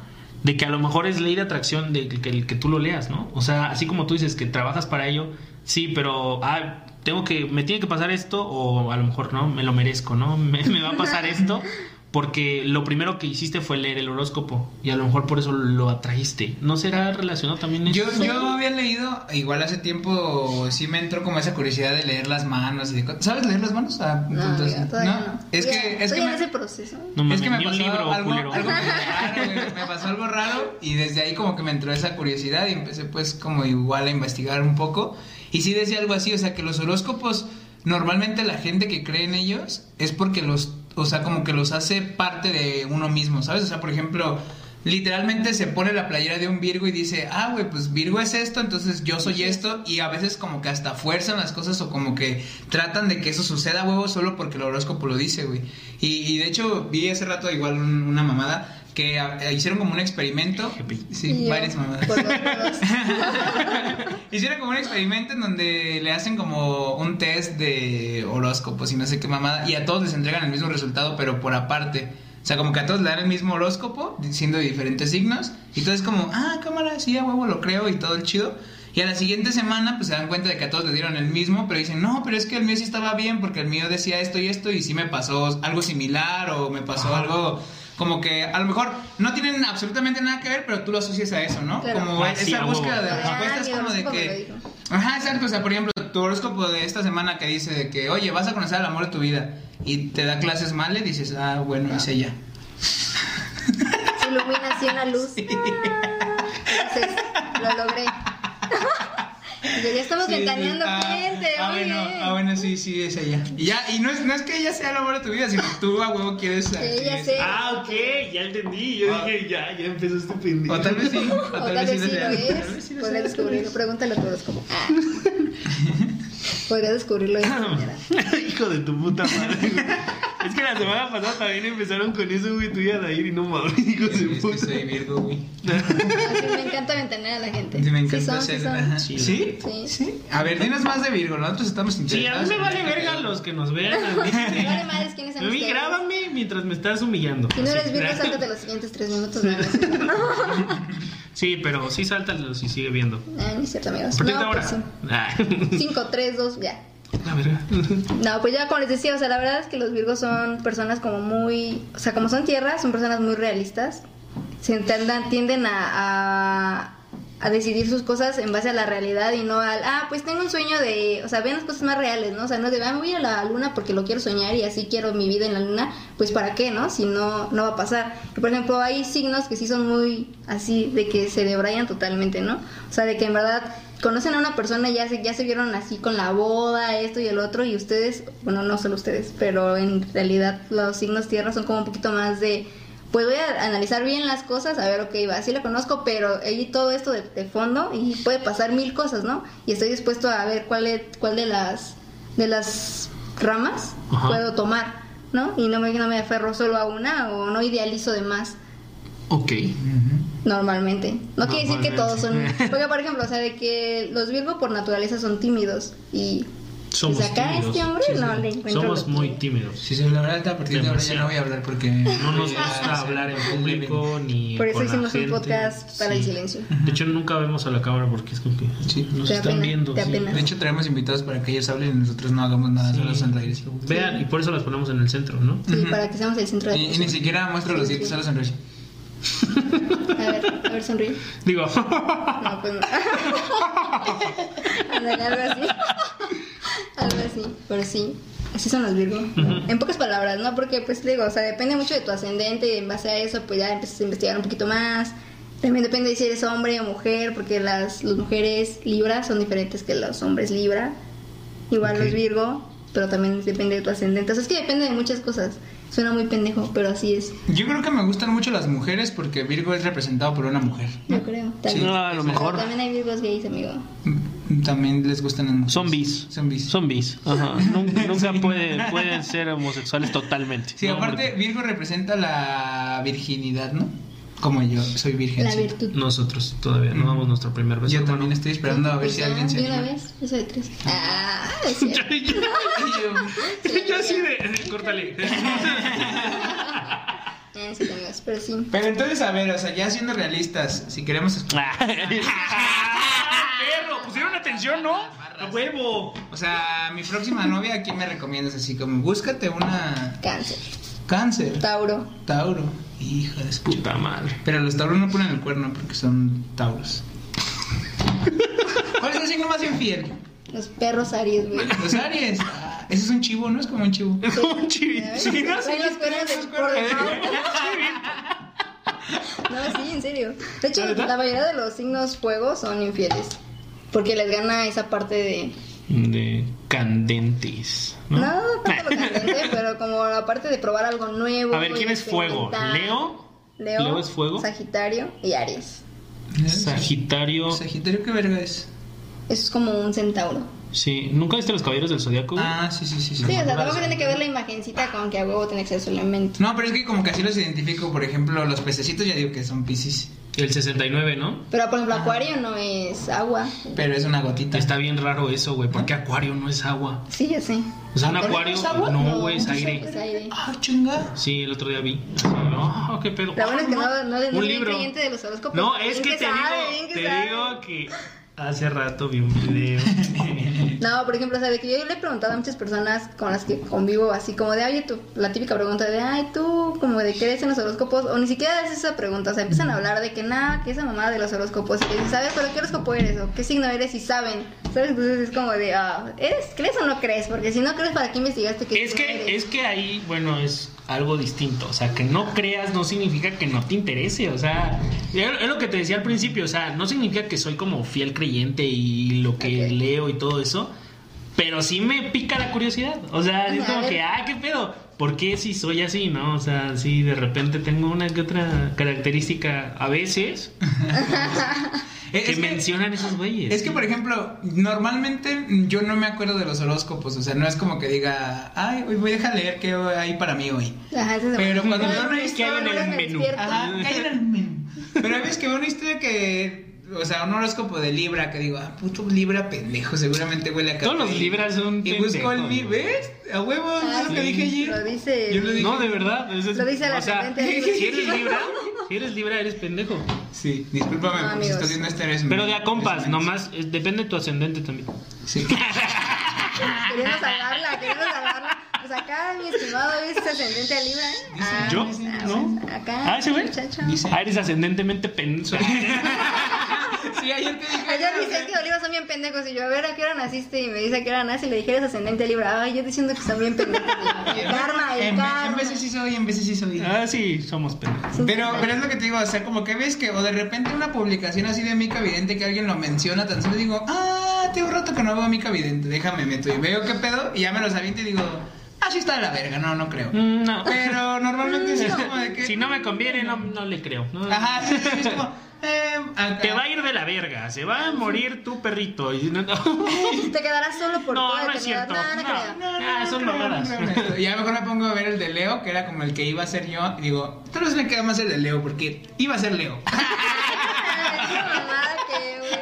[SPEAKER 1] de que a lo mejor es ley de atracción de que, el que tú lo leas, ¿no? O sea, así como tú dices que trabajas para ello, sí, pero, ah, tengo que, me tiene que pasar esto, o a lo mejor no, me lo merezco, ¿no? Me, me va a pasar esto. Porque lo primero que hiciste fue leer el horóscopo y a lo mejor por eso lo atraíste. ¿No será relacionado también eso?
[SPEAKER 2] Yo, yo había leído, igual hace tiempo sí me entró como esa curiosidad de leer las manos y de ¿Sabes leer las manos? Ah,
[SPEAKER 3] No,
[SPEAKER 2] entonces,
[SPEAKER 3] todavía no.
[SPEAKER 2] Es que, es
[SPEAKER 3] estoy
[SPEAKER 2] que
[SPEAKER 3] en
[SPEAKER 2] me-
[SPEAKER 3] ese proceso.
[SPEAKER 1] No
[SPEAKER 2] es que me pasó
[SPEAKER 1] libro,
[SPEAKER 2] algo,
[SPEAKER 1] culero.
[SPEAKER 2] algo medio raro, güey. me pasó algo raro y desde ahí como que me entró esa curiosidad y empecé pues como igual a investigar un poco y sí decía algo así, o sea que los horóscopos normalmente la gente que cree en ellos es porque los, o sea como que los hace parte de uno mismo, ¿sabes? O sea, por ejemplo, literalmente se pone la playera de un Virgo y dice, ah, güey, pues Virgo es esto, entonces yo soy esto, y a veces como que hasta fuerzan las cosas o como que tratan de que eso suceda, huevo, solo porque el horóscopo lo dice, güey. Y, y de hecho vi hace rato igual un- una mamada que ah, hicieron como un experimento. Sí, varias mamadas. Hicieron como un experimento en donde le hacen como un test de horóscopos y no sé qué mamada, y a todos les entregan el mismo resultado, pero por aparte. O sea, como que a todos le dan el mismo horóscopo, siendo de diferentes signos, y todo es como, ah, cámara, sí, a huevo lo creo y todo el chido. Y a la siguiente semana, pues se dan cuenta de que a todos les dieron el mismo, pero dicen, no, pero es que el mío sí estaba bien, porque el mío decía esto y esto, y sí me pasó algo similar, o me pasó algo como que a lo mejor no tienen absolutamente nada que ver, pero tú lo asocias a eso, ¿no?
[SPEAKER 3] Claro.
[SPEAKER 2] Como
[SPEAKER 1] Ah, sí,
[SPEAKER 2] esa búsqueda de
[SPEAKER 3] Ah,
[SPEAKER 2] respuestas como de que... Ajá, exacto, o sea, por ejemplo, tu horóscopo de esta semana que dice de que, oye, vas a conocer al amor de tu vida y te da clases mal, le dices, ah, bueno, es ella.
[SPEAKER 3] Se ilumina así una luz. Entonces, lo logré. Ya estamos
[SPEAKER 2] Sí,
[SPEAKER 3] ventaneando
[SPEAKER 2] ah,
[SPEAKER 3] gente,
[SPEAKER 2] ah,
[SPEAKER 3] muy
[SPEAKER 2] bueno,
[SPEAKER 3] bien.
[SPEAKER 2] ah, bueno, sí, sí, es ella. Y ya, y no es, no es que ella sea el amor de tu vida, sino tú a huevo quieres.
[SPEAKER 3] Sí, ya sé.
[SPEAKER 1] Ah, ok, ya entendí. Yo
[SPEAKER 2] Ah.
[SPEAKER 1] dije, ya, ya empezó este pendejo.
[SPEAKER 2] O tal vez sí, o
[SPEAKER 3] O tal vez sí lo
[SPEAKER 2] sea, tal vez
[SPEAKER 3] es.
[SPEAKER 2] sí lo
[SPEAKER 3] Podrías
[SPEAKER 2] sea,
[SPEAKER 3] descubrirlo. Pregúntale a tu horóscopo. Ah. Podrías descubrirlo de esa manera.
[SPEAKER 1] Hijo de tu puta madre. Es que la semana pasada también empezaron con eso, güey, tú y Adair, y no mames, hijo de
[SPEAKER 2] Es que
[SPEAKER 1] puta.
[SPEAKER 2] soy Virgo, güey.
[SPEAKER 3] Así me encanta ventanear a la gente.
[SPEAKER 2] Sí, me
[SPEAKER 3] Sí
[SPEAKER 2] encanta
[SPEAKER 3] sí
[SPEAKER 2] ser.
[SPEAKER 3] son.
[SPEAKER 2] ajá.
[SPEAKER 1] Sí.
[SPEAKER 2] ¿Sí?
[SPEAKER 3] Sí.
[SPEAKER 2] ¿Sí? A ver, dinos más de Virgo, nosotros estamos
[SPEAKER 1] Sí, a
[SPEAKER 2] interesados.
[SPEAKER 1] mí me vale verga los que nos vean. A mí,
[SPEAKER 3] Me vale madres quiénes son
[SPEAKER 1] a mí grábame mientras me estás humillando.
[SPEAKER 3] Si no eres. Virgo, sáltate los siguientes tres minutos.
[SPEAKER 1] Sí, pero sí sáltalos y sigue viendo.
[SPEAKER 3] Ah, no es cierto, amigos.
[SPEAKER 1] ¿Por qué
[SPEAKER 3] No,
[SPEAKER 1] te ahora?
[SPEAKER 3] pues sí.
[SPEAKER 1] Ah,
[SPEAKER 3] 5, 3, 2, ya.
[SPEAKER 1] La verga.
[SPEAKER 3] No, pues ya como les decía, o sea, la verdad es que los Virgos son personas como muy, o sea, como son tierra, son personas muy realistas. Se intentan, tienden a, a, a decidir sus cosas en base a la realidad y no al, ah, pues tengo un sueño de, o sea, ven las cosas más reales, ¿no? O sea, no de, ah, me voy a la luna porque lo quiero soñar y así quiero mi vida en la luna, pues para qué, ¿no? Si no, no va a pasar. Y, por ejemplo, hay signos que sí son muy así, de que se debrayan totalmente, ¿no? O sea, de que en verdad conocen a una persona y ya se, ya se vieron así con la boda, esto y el otro, y ustedes, bueno, no solo ustedes, pero en realidad los signos tierra son como un poquito más de, pues voy a analizar bien las cosas, a ver, ok, va, sí la conozco, pero hay todo esto de, de fondo y puede pasar mil cosas, ¿no? Y estoy dispuesto a ver cuál, es, cuál de las de las ramas
[SPEAKER 1] Ajá.
[SPEAKER 3] puedo tomar, ¿no? Y no me, no me aferro solo a una o no idealizo de más.
[SPEAKER 1] Ok.
[SPEAKER 3] Normalmente. No quiere decir que todos son.
[SPEAKER 1] Normalmente.
[SPEAKER 3] Porque, por ejemplo, o sea, de que los Virgo por naturaleza son tímidos. Y.
[SPEAKER 1] Somos
[SPEAKER 3] pues acá
[SPEAKER 1] tímidos.
[SPEAKER 3] este hombre
[SPEAKER 2] Sí,
[SPEAKER 3] no
[SPEAKER 2] sí.
[SPEAKER 3] le encuentro.
[SPEAKER 1] Somos muy
[SPEAKER 3] que-
[SPEAKER 1] tímidos.
[SPEAKER 2] Sí, sí, la verdad, a partir de ahora ya no voy a hablar porque.
[SPEAKER 1] No nos gusta hablar en público ni
[SPEAKER 3] Por eso
[SPEAKER 1] con la
[SPEAKER 3] hicimos un
[SPEAKER 1] gente.
[SPEAKER 3] podcast para el
[SPEAKER 1] Sí.
[SPEAKER 3] silencio.
[SPEAKER 1] De hecho, nunca vemos a la cámara porque es como que
[SPEAKER 2] Sí.
[SPEAKER 1] nos
[SPEAKER 3] Te
[SPEAKER 1] están
[SPEAKER 3] apena,
[SPEAKER 1] viendo.
[SPEAKER 3] te.
[SPEAKER 2] De hecho, traemos invitados para que ellos hablen y nosotros no hagamos nada, solo sonreír.
[SPEAKER 1] Vean, y por eso las ponemos en el centro, ¿no?
[SPEAKER 3] Sí, para que seamos el centro de
[SPEAKER 2] Y, y ni siquiera muestro los dientes, solo sonreír.
[SPEAKER 3] A ver, a ver, sonríe.
[SPEAKER 1] Digo,
[SPEAKER 3] No, pues no. Ándale, algo así. algo así. Pero sí. Así son los Virgo. En pocas palabras, ¿no? Porque, pues, digo, o sea, depende mucho de tu ascendente y en base a eso, pues ya empiezas a investigar un poquito más. También depende de si eres hombre o mujer, porque las, las mujeres Libra son diferentes que los hombres Libra. Igual los Virgo, pero también depende de tu ascendente. O sea, es que depende de muchas cosas. Suena muy pendejo, pero así es.
[SPEAKER 2] Yo creo que me gustan mucho las mujeres porque Virgo es representado por una mujer.
[SPEAKER 3] Yo creo. También.
[SPEAKER 1] no, a lo mejor.
[SPEAKER 3] Pero también hay Virgos gays, amigo.
[SPEAKER 2] Mm, También les gustan las mujeres.
[SPEAKER 1] Zombies.
[SPEAKER 2] Zombies.
[SPEAKER 1] Zombies. Ajá. Nunca, nunca puede- pueden ser homosexuales totalmente.
[SPEAKER 2] Sí,
[SPEAKER 1] ¿no?
[SPEAKER 2] aparte
[SPEAKER 1] Porque
[SPEAKER 2] Virgo representa la virginidad, ¿no? Como yo, soy virgen.
[SPEAKER 3] La virtud.
[SPEAKER 1] Nosotros todavía no damos nuestro primer beso.
[SPEAKER 2] Yo
[SPEAKER 1] hermano.
[SPEAKER 2] también estoy esperando a ver
[SPEAKER 3] Pues
[SPEAKER 2] si
[SPEAKER 3] ya,
[SPEAKER 2] alguien se
[SPEAKER 3] de una
[SPEAKER 2] anima.
[SPEAKER 3] vez, eso de tres. Ah, es cierto.
[SPEAKER 1] yo, yo- yo así de. Córtale.
[SPEAKER 3] Eh, pero sí.
[SPEAKER 2] Pero entonces, a ver, o sea, ya siendo realistas, si queremos... escuchar-
[SPEAKER 1] Ah, perro, pusieron atención, ¿no? A huevo.
[SPEAKER 2] O sea, mi próxima novia, ¿a quién me recomiendas? Así como, búscate una
[SPEAKER 3] Cáncer.
[SPEAKER 2] Cáncer.
[SPEAKER 3] Tauro.
[SPEAKER 2] Tauro. Hija de su
[SPEAKER 1] Puta madre.
[SPEAKER 2] Pero los tauros no ponen el cuerno porque son tauros. ¿Cuál es el signo más infiel?
[SPEAKER 3] Los perros Aries, güey.
[SPEAKER 2] Los Aries. Ah, ese es un chivo, ¿no? Es como un chivo.
[SPEAKER 1] Es como un chivito.
[SPEAKER 2] Sí, no, sí,
[SPEAKER 3] Traen los
[SPEAKER 2] sí.
[SPEAKER 3] default. No, sí, en serio. De hecho,
[SPEAKER 1] ¿Ah, ¿verdad?
[SPEAKER 3] la mayoría de los signos fuego son infieles. Porque les gana esa parte de.
[SPEAKER 1] De candentes.
[SPEAKER 3] No, tanto lo candente, pero como la parte de probar algo nuevo.
[SPEAKER 1] A ver, ¿quién es fuego? ¿Leo?
[SPEAKER 3] Leo.
[SPEAKER 1] ¿Leo es fuego?
[SPEAKER 3] Sagitario y Aries.
[SPEAKER 1] Sagitario.
[SPEAKER 2] Sagitario, ¿qué verga es?
[SPEAKER 3] Eso es como un centauro.
[SPEAKER 1] Sí. ¿Nunca viste los caballeros del zodiaco?
[SPEAKER 2] Ah, sí, sí, sí. sí.
[SPEAKER 3] Sí, o sea, tampoco tiene que ver la imagencita con que a huevo tiene que ser su elemento.
[SPEAKER 2] No, pero es que como que así los identifico. Por ejemplo, los pececitos ya digo que son piscis.
[SPEAKER 1] El 69, ¿no?
[SPEAKER 3] Pero por ejemplo, Acuario no es agua.
[SPEAKER 2] Pero es una gotita.
[SPEAKER 1] Está bien raro eso, güey. Porque acuario no es agua.
[SPEAKER 3] Sí, ya sé.
[SPEAKER 1] O sea, un
[SPEAKER 3] ¿Pero
[SPEAKER 1] acuario.
[SPEAKER 3] es agua?
[SPEAKER 1] No, güey, es
[SPEAKER 3] es
[SPEAKER 1] aire.
[SPEAKER 3] Es aire.
[SPEAKER 2] Ah, chinga.
[SPEAKER 1] Sí, el otro día vi. Oh, qué pedo.
[SPEAKER 3] Lo bueno es que no, no, no
[SPEAKER 1] Un libro.
[SPEAKER 3] creyente de los horóscopos.
[SPEAKER 1] No, es que te
[SPEAKER 3] sabe,
[SPEAKER 1] digo, te
[SPEAKER 3] sabe.
[SPEAKER 1] digo que Hace rato vi un video.
[SPEAKER 3] No, por ejemplo, o sea, de que yo le he preguntado a muchas personas con las que convivo, así como de, oye, tú, la típica pregunta de, ay, tú, como de, ¿crees en los horóscopos? O ni siquiera es esa pregunta, o sea, empiezan a hablar de que nada, que esa mamá de los horóscopos, y que ¿sabes? ¿Pero qué horóscopo eres? ¿O qué signo eres? Y saben, ¿sabes? Entonces es como de, ah, ¿eres, ¿crees o no crees? Porque si no crees, ¿para qué investigaste qué
[SPEAKER 1] Es
[SPEAKER 3] signo
[SPEAKER 1] que,
[SPEAKER 3] eres?
[SPEAKER 1] es que ahí, bueno, es algo distinto. O sea, que no creas no significa que no te interese. O sea, es lo que te decía al principio. O sea, no significa que soy como fiel creyente y lo que leo y todo eso. Pero sí me pica la curiosidad. O sea, es como que, ah, ¿qué pedo? ¿Por qué si soy así, no? O sea, si de repente tengo una que otra característica a veces
[SPEAKER 2] Es
[SPEAKER 1] que
[SPEAKER 2] que-
[SPEAKER 1] mencionan esos güeyes.
[SPEAKER 2] Es que, por ejemplo, normalmente yo no me acuerdo de los horóscopos, o sea, no es como que diga, ay, hoy voy a dejar leer qué hay para mí hoy.
[SPEAKER 3] Ajá, ese es
[SPEAKER 2] Pero cuando veo una
[SPEAKER 3] ¿qué
[SPEAKER 2] historia
[SPEAKER 3] hay en el
[SPEAKER 1] menú?
[SPEAKER 2] Ajá, ¿qué hay en el menú? Pero hay veces que veo una historia que, o sea, un horóscopo de Libra que digo, ah, puto Libra pendejo, seguramente huele a café.
[SPEAKER 1] Todos los Libras son
[SPEAKER 2] Y busco el mi. ¿ves? A huevo,
[SPEAKER 3] Ah,
[SPEAKER 2] es lo que dije ayer.
[SPEAKER 3] Lo dice.
[SPEAKER 2] Yo lo dije.
[SPEAKER 1] No, de verdad. es- es-
[SPEAKER 3] Lo dice el
[SPEAKER 1] o sea,
[SPEAKER 3] ascendente.
[SPEAKER 1] si eres libra, si eres libra, eres pendejo.
[SPEAKER 2] Sí, discúlpame
[SPEAKER 3] No,
[SPEAKER 2] porque si estás viendo este eres
[SPEAKER 1] Pero de a compas, nomás, eh, depende de tu ascendente también.
[SPEAKER 2] Sí.
[SPEAKER 3] Queriendo salvarla, queriendo salvarla. Pues acá mi estimado es ascendente a Libra, ¿eh? Ah,
[SPEAKER 1] ¿Yo?
[SPEAKER 3] ah,
[SPEAKER 1] ¿No?
[SPEAKER 3] Acá.
[SPEAKER 1] Ah, ¿ese güey?
[SPEAKER 3] muchacho.
[SPEAKER 2] Dice-
[SPEAKER 1] Ah, eres ascendentemente pendejo.
[SPEAKER 2] Sí, ayer te dije.
[SPEAKER 3] Ayer dice que Oliva son bien pendejos y yo, a ver, ¿a qué hora naciste? Y me dice a qué hora nace y le dije, eres ascendente Libra. Ay, yo diciendo que son bien pendejos. El karma, el
[SPEAKER 2] En,
[SPEAKER 3] karma.
[SPEAKER 2] en veces sí soy, en veces sí soy.
[SPEAKER 1] Ah, sí, somos pendejos.
[SPEAKER 2] Pero, pero es lo que te digo, o sea, como que ves que, o de repente una publicación así de Mica Vidente que alguien lo menciona, tan solo digo, ah, tengo un rato que no veo a Mica Vidente, déjame meto y veo qué pedo, y ya me los aviento y digo, ah, sí está de la verga, no, no creo.
[SPEAKER 1] Mm, No.
[SPEAKER 2] Pero normalmente sí es como de que.
[SPEAKER 1] Si no me conviene, no, no le creo. No.
[SPEAKER 2] Ajá, sí, sí, es como, eh, acá.
[SPEAKER 1] Te va a ir de la verga, se va a morir tu perrito. Y no, no.
[SPEAKER 3] Te quedarás solo por
[SPEAKER 1] No, no es cierto.
[SPEAKER 3] No, no,
[SPEAKER 1] No.
[SPEAKER 2] No, no,
[SPEAKER 1] son mamadas.
[SPEAKER 2] en esto. Ya mejor me pongo a ver el de Leo, que era como el que iba a ser yo, y digo, tal vez me queda más el de Leo, porque iba a ser Leo.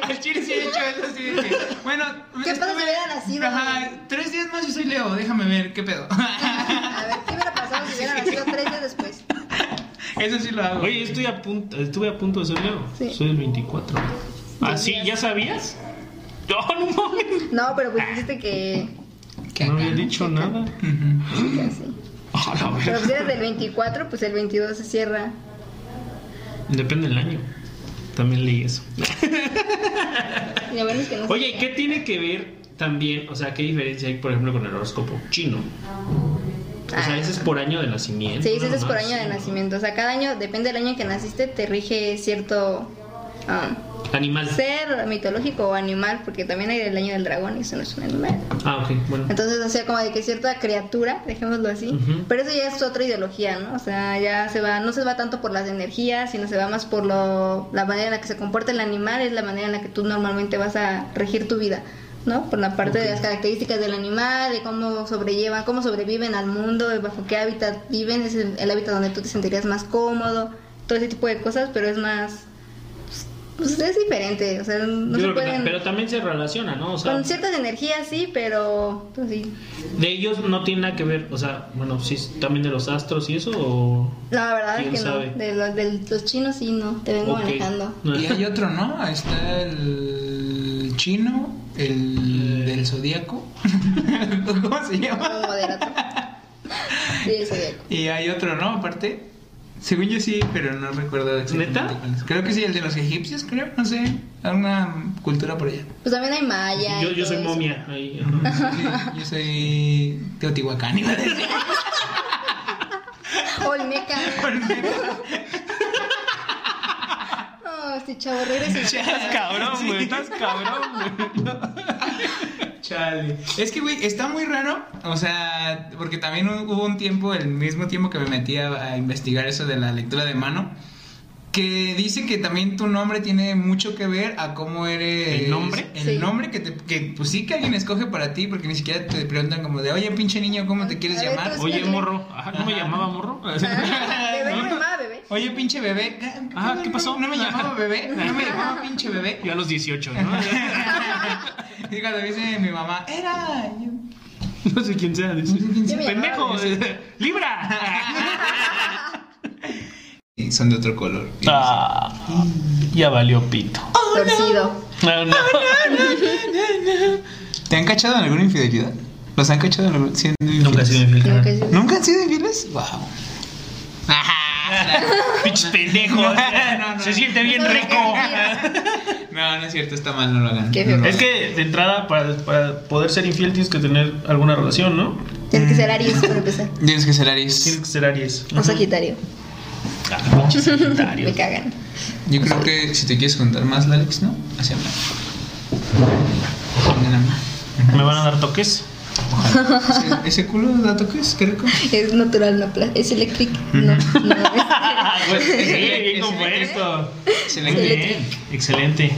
[SPEAKER 2] Al chile sí he hecho eso así de que, bueno,
[SPEAKER 3] ¿Qué pasa si hubiera nacido?
[SPEAKER 2] Ajá, tres días más y soy Leo, déjame ver qué pedo.
[SPEAKER 3] A ver, ¿qué hubiera pasado si hubiera nacido tres días después?
[SPEAKER 2] Eso sí lo hago.
[SPEAKER 1] Oye, estoy a punto, estuve a punto de ser Leo.
[SPEAKER 3] Sí.
[SPEAKER 1] Soy el 24. ¿Ah, sí? ¿Ya sabías? No, no mames.
[SPEAKER 3] No, pero pues dijiste que.
[SPEAKER 2] Que
[SPEAKER 1] No
[SPEAKER 2] acá,
[SPEAKER 1] había dicho nada. Ah, la
[SPEAKER 3] Pero si eres del 24, pues el 22 se cierra.
[SPEAKER 1] Depende del año. También leí eso.
[SPEAKER 3] Bueno es que no se
[SPEAKER 1] Oye. ¿qué tiene que ver también? O sea, ¿qué diferencia hay, por ejemplo, con el horóscopo chino? O sea, ese es por año de nacimiento.
[SPEAKER 3] Sí, ese es por año de nacimiento. O sea, cada año, depende del año en que naciste, te rige cierto ah,
[SPEAKER 1] Animal.
[SPEAKER 3] ser mitológico o animal, porque también hay el año del dragón y eso no es un animal.
[SPEAKER 1] Ah, ok, bueno.
[SPEAKER 3] Entonces, o sea, como de que cierta criatura, dejémoslo así, pero eso ya es otra ideología, ¿no? O sea, ya se va, no se va tanto por las energías, sino se va más por lo, la manera en la que se comporta el animal, es la manera en la que tú normalmente vas a regir tu vida, ¿no? Por la parte de las características del animal, de cómo sobrellevan, cómo sobreviven al mundo, bajo qué hábitat viven, es el, el hábitat donde tú te sentirías más cómodo, todo ese tipo de cosas, pero es más, pues es diferente, o sea, no
[SPEAKER 1] Yo
[SPEAKER 3] se
[SPEAKER 1] que
[SPEAKER 3] pueden...
[SPEAKER 1] pero también se relaciona, ¿no? O sea,
[SPEAKER 3] Con ciertas energías sí, pero pues sí.
[SPEAKER 1] de ellos no tiene nada que ver. O sea, bueno, sí, también de los astros y eso. O...
[SPEAKER 3] No, la verdad es
[SPEAKER 1] ¿Quién
[SPEAKER 3] que
[SPEAKER 1] sabe?
[SPEAKER 3] no. De los, de los chinos sí, no. Te vengo manejando.
[SPEAKER 2] Y hay otro, ¿no? Está el chino, el del zodíaco. ¿Cómo se llama?
[SPEAKER 3] Moderato. Sí, el zodiaco.
[SPEAKER 2] Y hay otro, ¿no? Aparte. Según yo sí, pero no recuerdo exactamente
[SPEAKER 1] ¿Neta?
[SPEAKER 2] cuál es. Creo que sí, el de los egipcios, creo, no sé. Alguna cultura por allá.
[SPEAKER 3] Pues también hay maya.
[SPEAKER 1] Yo,
[SPEAKER 3] y
[SPEAKER 1] yo soy
[SPEAKER 3] eso.
[SPEAKER 1] momia. Ahí, ajá.
[SPEAKER 2] Sí, yo soy Teotihuacán, iba a decir.
[SPEAKER 3] Olmeca. No, este chavo, regresa.
[SPEAKER 1] Estás cabrón, güey. Estás cabrón, güey.
[SPEAKER 2] Es que, güey, está muy raro. O sea, porque también hubo un tiempo, el mismo tiempo que me metí a investigar eso de la lectura de mano, que dice que también tu nombre tiene mucho que ver a cómo eres.
[SPEAKER 1] ¿El nombre?
[SPEAKER 2] El
[SPEAKER 3] Sí.
[SPEAKER 2] nombre que, te, que, pues sí, que alguien escoge para ti, porque ni siquiera te preguntan como de, oye, pinche niño, ¿cómo te quieres
[SPEAKER 3] A ver,
[SPEAKER 2] llamar?
[SPEAKER 1] Oye, morro. Ajá, ¿No me llamaba morro?
[SPEAKER 3] Ah, Bebé, no me llamaba bebé.
[SPEAKER 2] Oye, pinche bebé.
[SPEAKER 1] Ah,
[SPEAKER 2] No,
[SPEAKER 1] ¿qué
[SPEAKER 2] no,
[SPEAKER 1] pasó?
[SPEAKER 2] No, me llamaba bebé, no me llamaba pinche bebé.
[SPEAKER 1] Yo a los 18, ¿no?
[SPEAKER 2] Y cuando dice mi mamá, era. yo-
[SPEAKER 1] No sé quién sea. dice.
[SPEAKER 3] Yo me
[SPEAKER 1] Pendejo.
[SPEAKER 3] llamaba
[SPEAKER 1] eh, ¡Libra!
[SPEAKER 2] Y son de otro color.
[SPEAKER 1] Ah, ya valió pito.
[SPEAKER 3] Torcido.
[SPEAKER 1] No, no.
[SPEAKER 2] ¿Te han cachado en alguna infidelidad? ¿Los han cachado en algún- siendo
[SPEAKER 1] Nunca he sido
[SPEAKER 2] infieles?
[SPEAKER 1] infiel.
[SPEAKER 3] Nunca
[SPEAKER 1] carnal.
[SPEAKER 3] he sido-
[SPEAKER 2] ¿Nunca han sido infieles? Wow.
[SPEAKER 1] Pinches pendejos.
[SPEAKER 2] No, no, no.
[SPEAKER 1] Se siente bien rico.
[SPEAKER 2] No, no es cierto, está mal, no lo hagan. No.
[SPEAKER 1] Es que de entrada, para, para poder ser infiel, tienes que tener alguna relación, ¿no?
[SPEAKER 3] Tienes que ser Aries para empezar.
[SPEAKER 2] Tienes que ser
[SPEAKER 1] Tienes
[SPEAKER 2] Aries.
[SPEAKER 1] que ser Aries.
[SPEAKER 3] O Sagitario.
[SPEAKER 1] Ah,
[SPEAKER 3] Me cagan.
[SPEAKER 2] Yo creo que si te quieres contar más, Alex, ¿no? Hacia.
[SPEAKER 1] ¿Me van a dar toques?
[SPEAKER 2] Ese, ese culo da toques, qué rico.
[SPEAKER 3] Es natural, no pla- Es electric. No, no.
[SPEAKER 1] Pues, sí, bien
[SPEAKER 2] es-
[SPEAKER 1] compuesto.
[SPEAKER 2] Excelente.
[SPEAKER 1] Bien, excelente.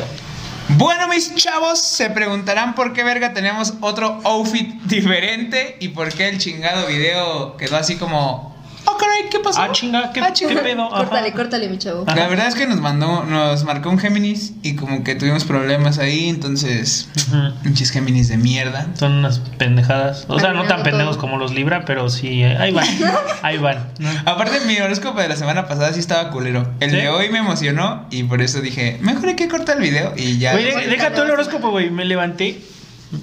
[SPEAKER 2] Bueno, mis chavos, se preguntarán por qué verga tenemos otro outfit diferente y por qué el chingado video quedó así como. Oh, caray, ¿qué pasó?
[SPEAKER 1] Ah, chinga, ¿qué,
[SPEAKER 2] Ah, chinga.
[SPEAKER 1] qué pedo? Ajá.
[SPEAKER 3] Córtale, córtale, mi chavo.
[SPEAKER 2] La verdad es que nos mandó, nos marcó un Géminis y como que tuvimos problemas ahí, entonces. Pinches Géminis de mierda.
[SPEAKER 1] Son unas pendejadas. O sea, no tan pendejos
[SPEAKER 3] todo.
[SPEAKER 1] como los Libra, pero sí, eh, ahí van. Ahí van. ¿no?
[SPEAKER 2] Aparte, mi horóscopo de la semana pasada sí estaba culero. El
[SPEAKER 1] ¿Sí?
[SPEAKER 2] de hoy me emocionó y por eso dije, mejor hay que cortar el video y ya.
[SPEAKER 1] Oye, de- deja todo el horóscopo, güey. Me levanté.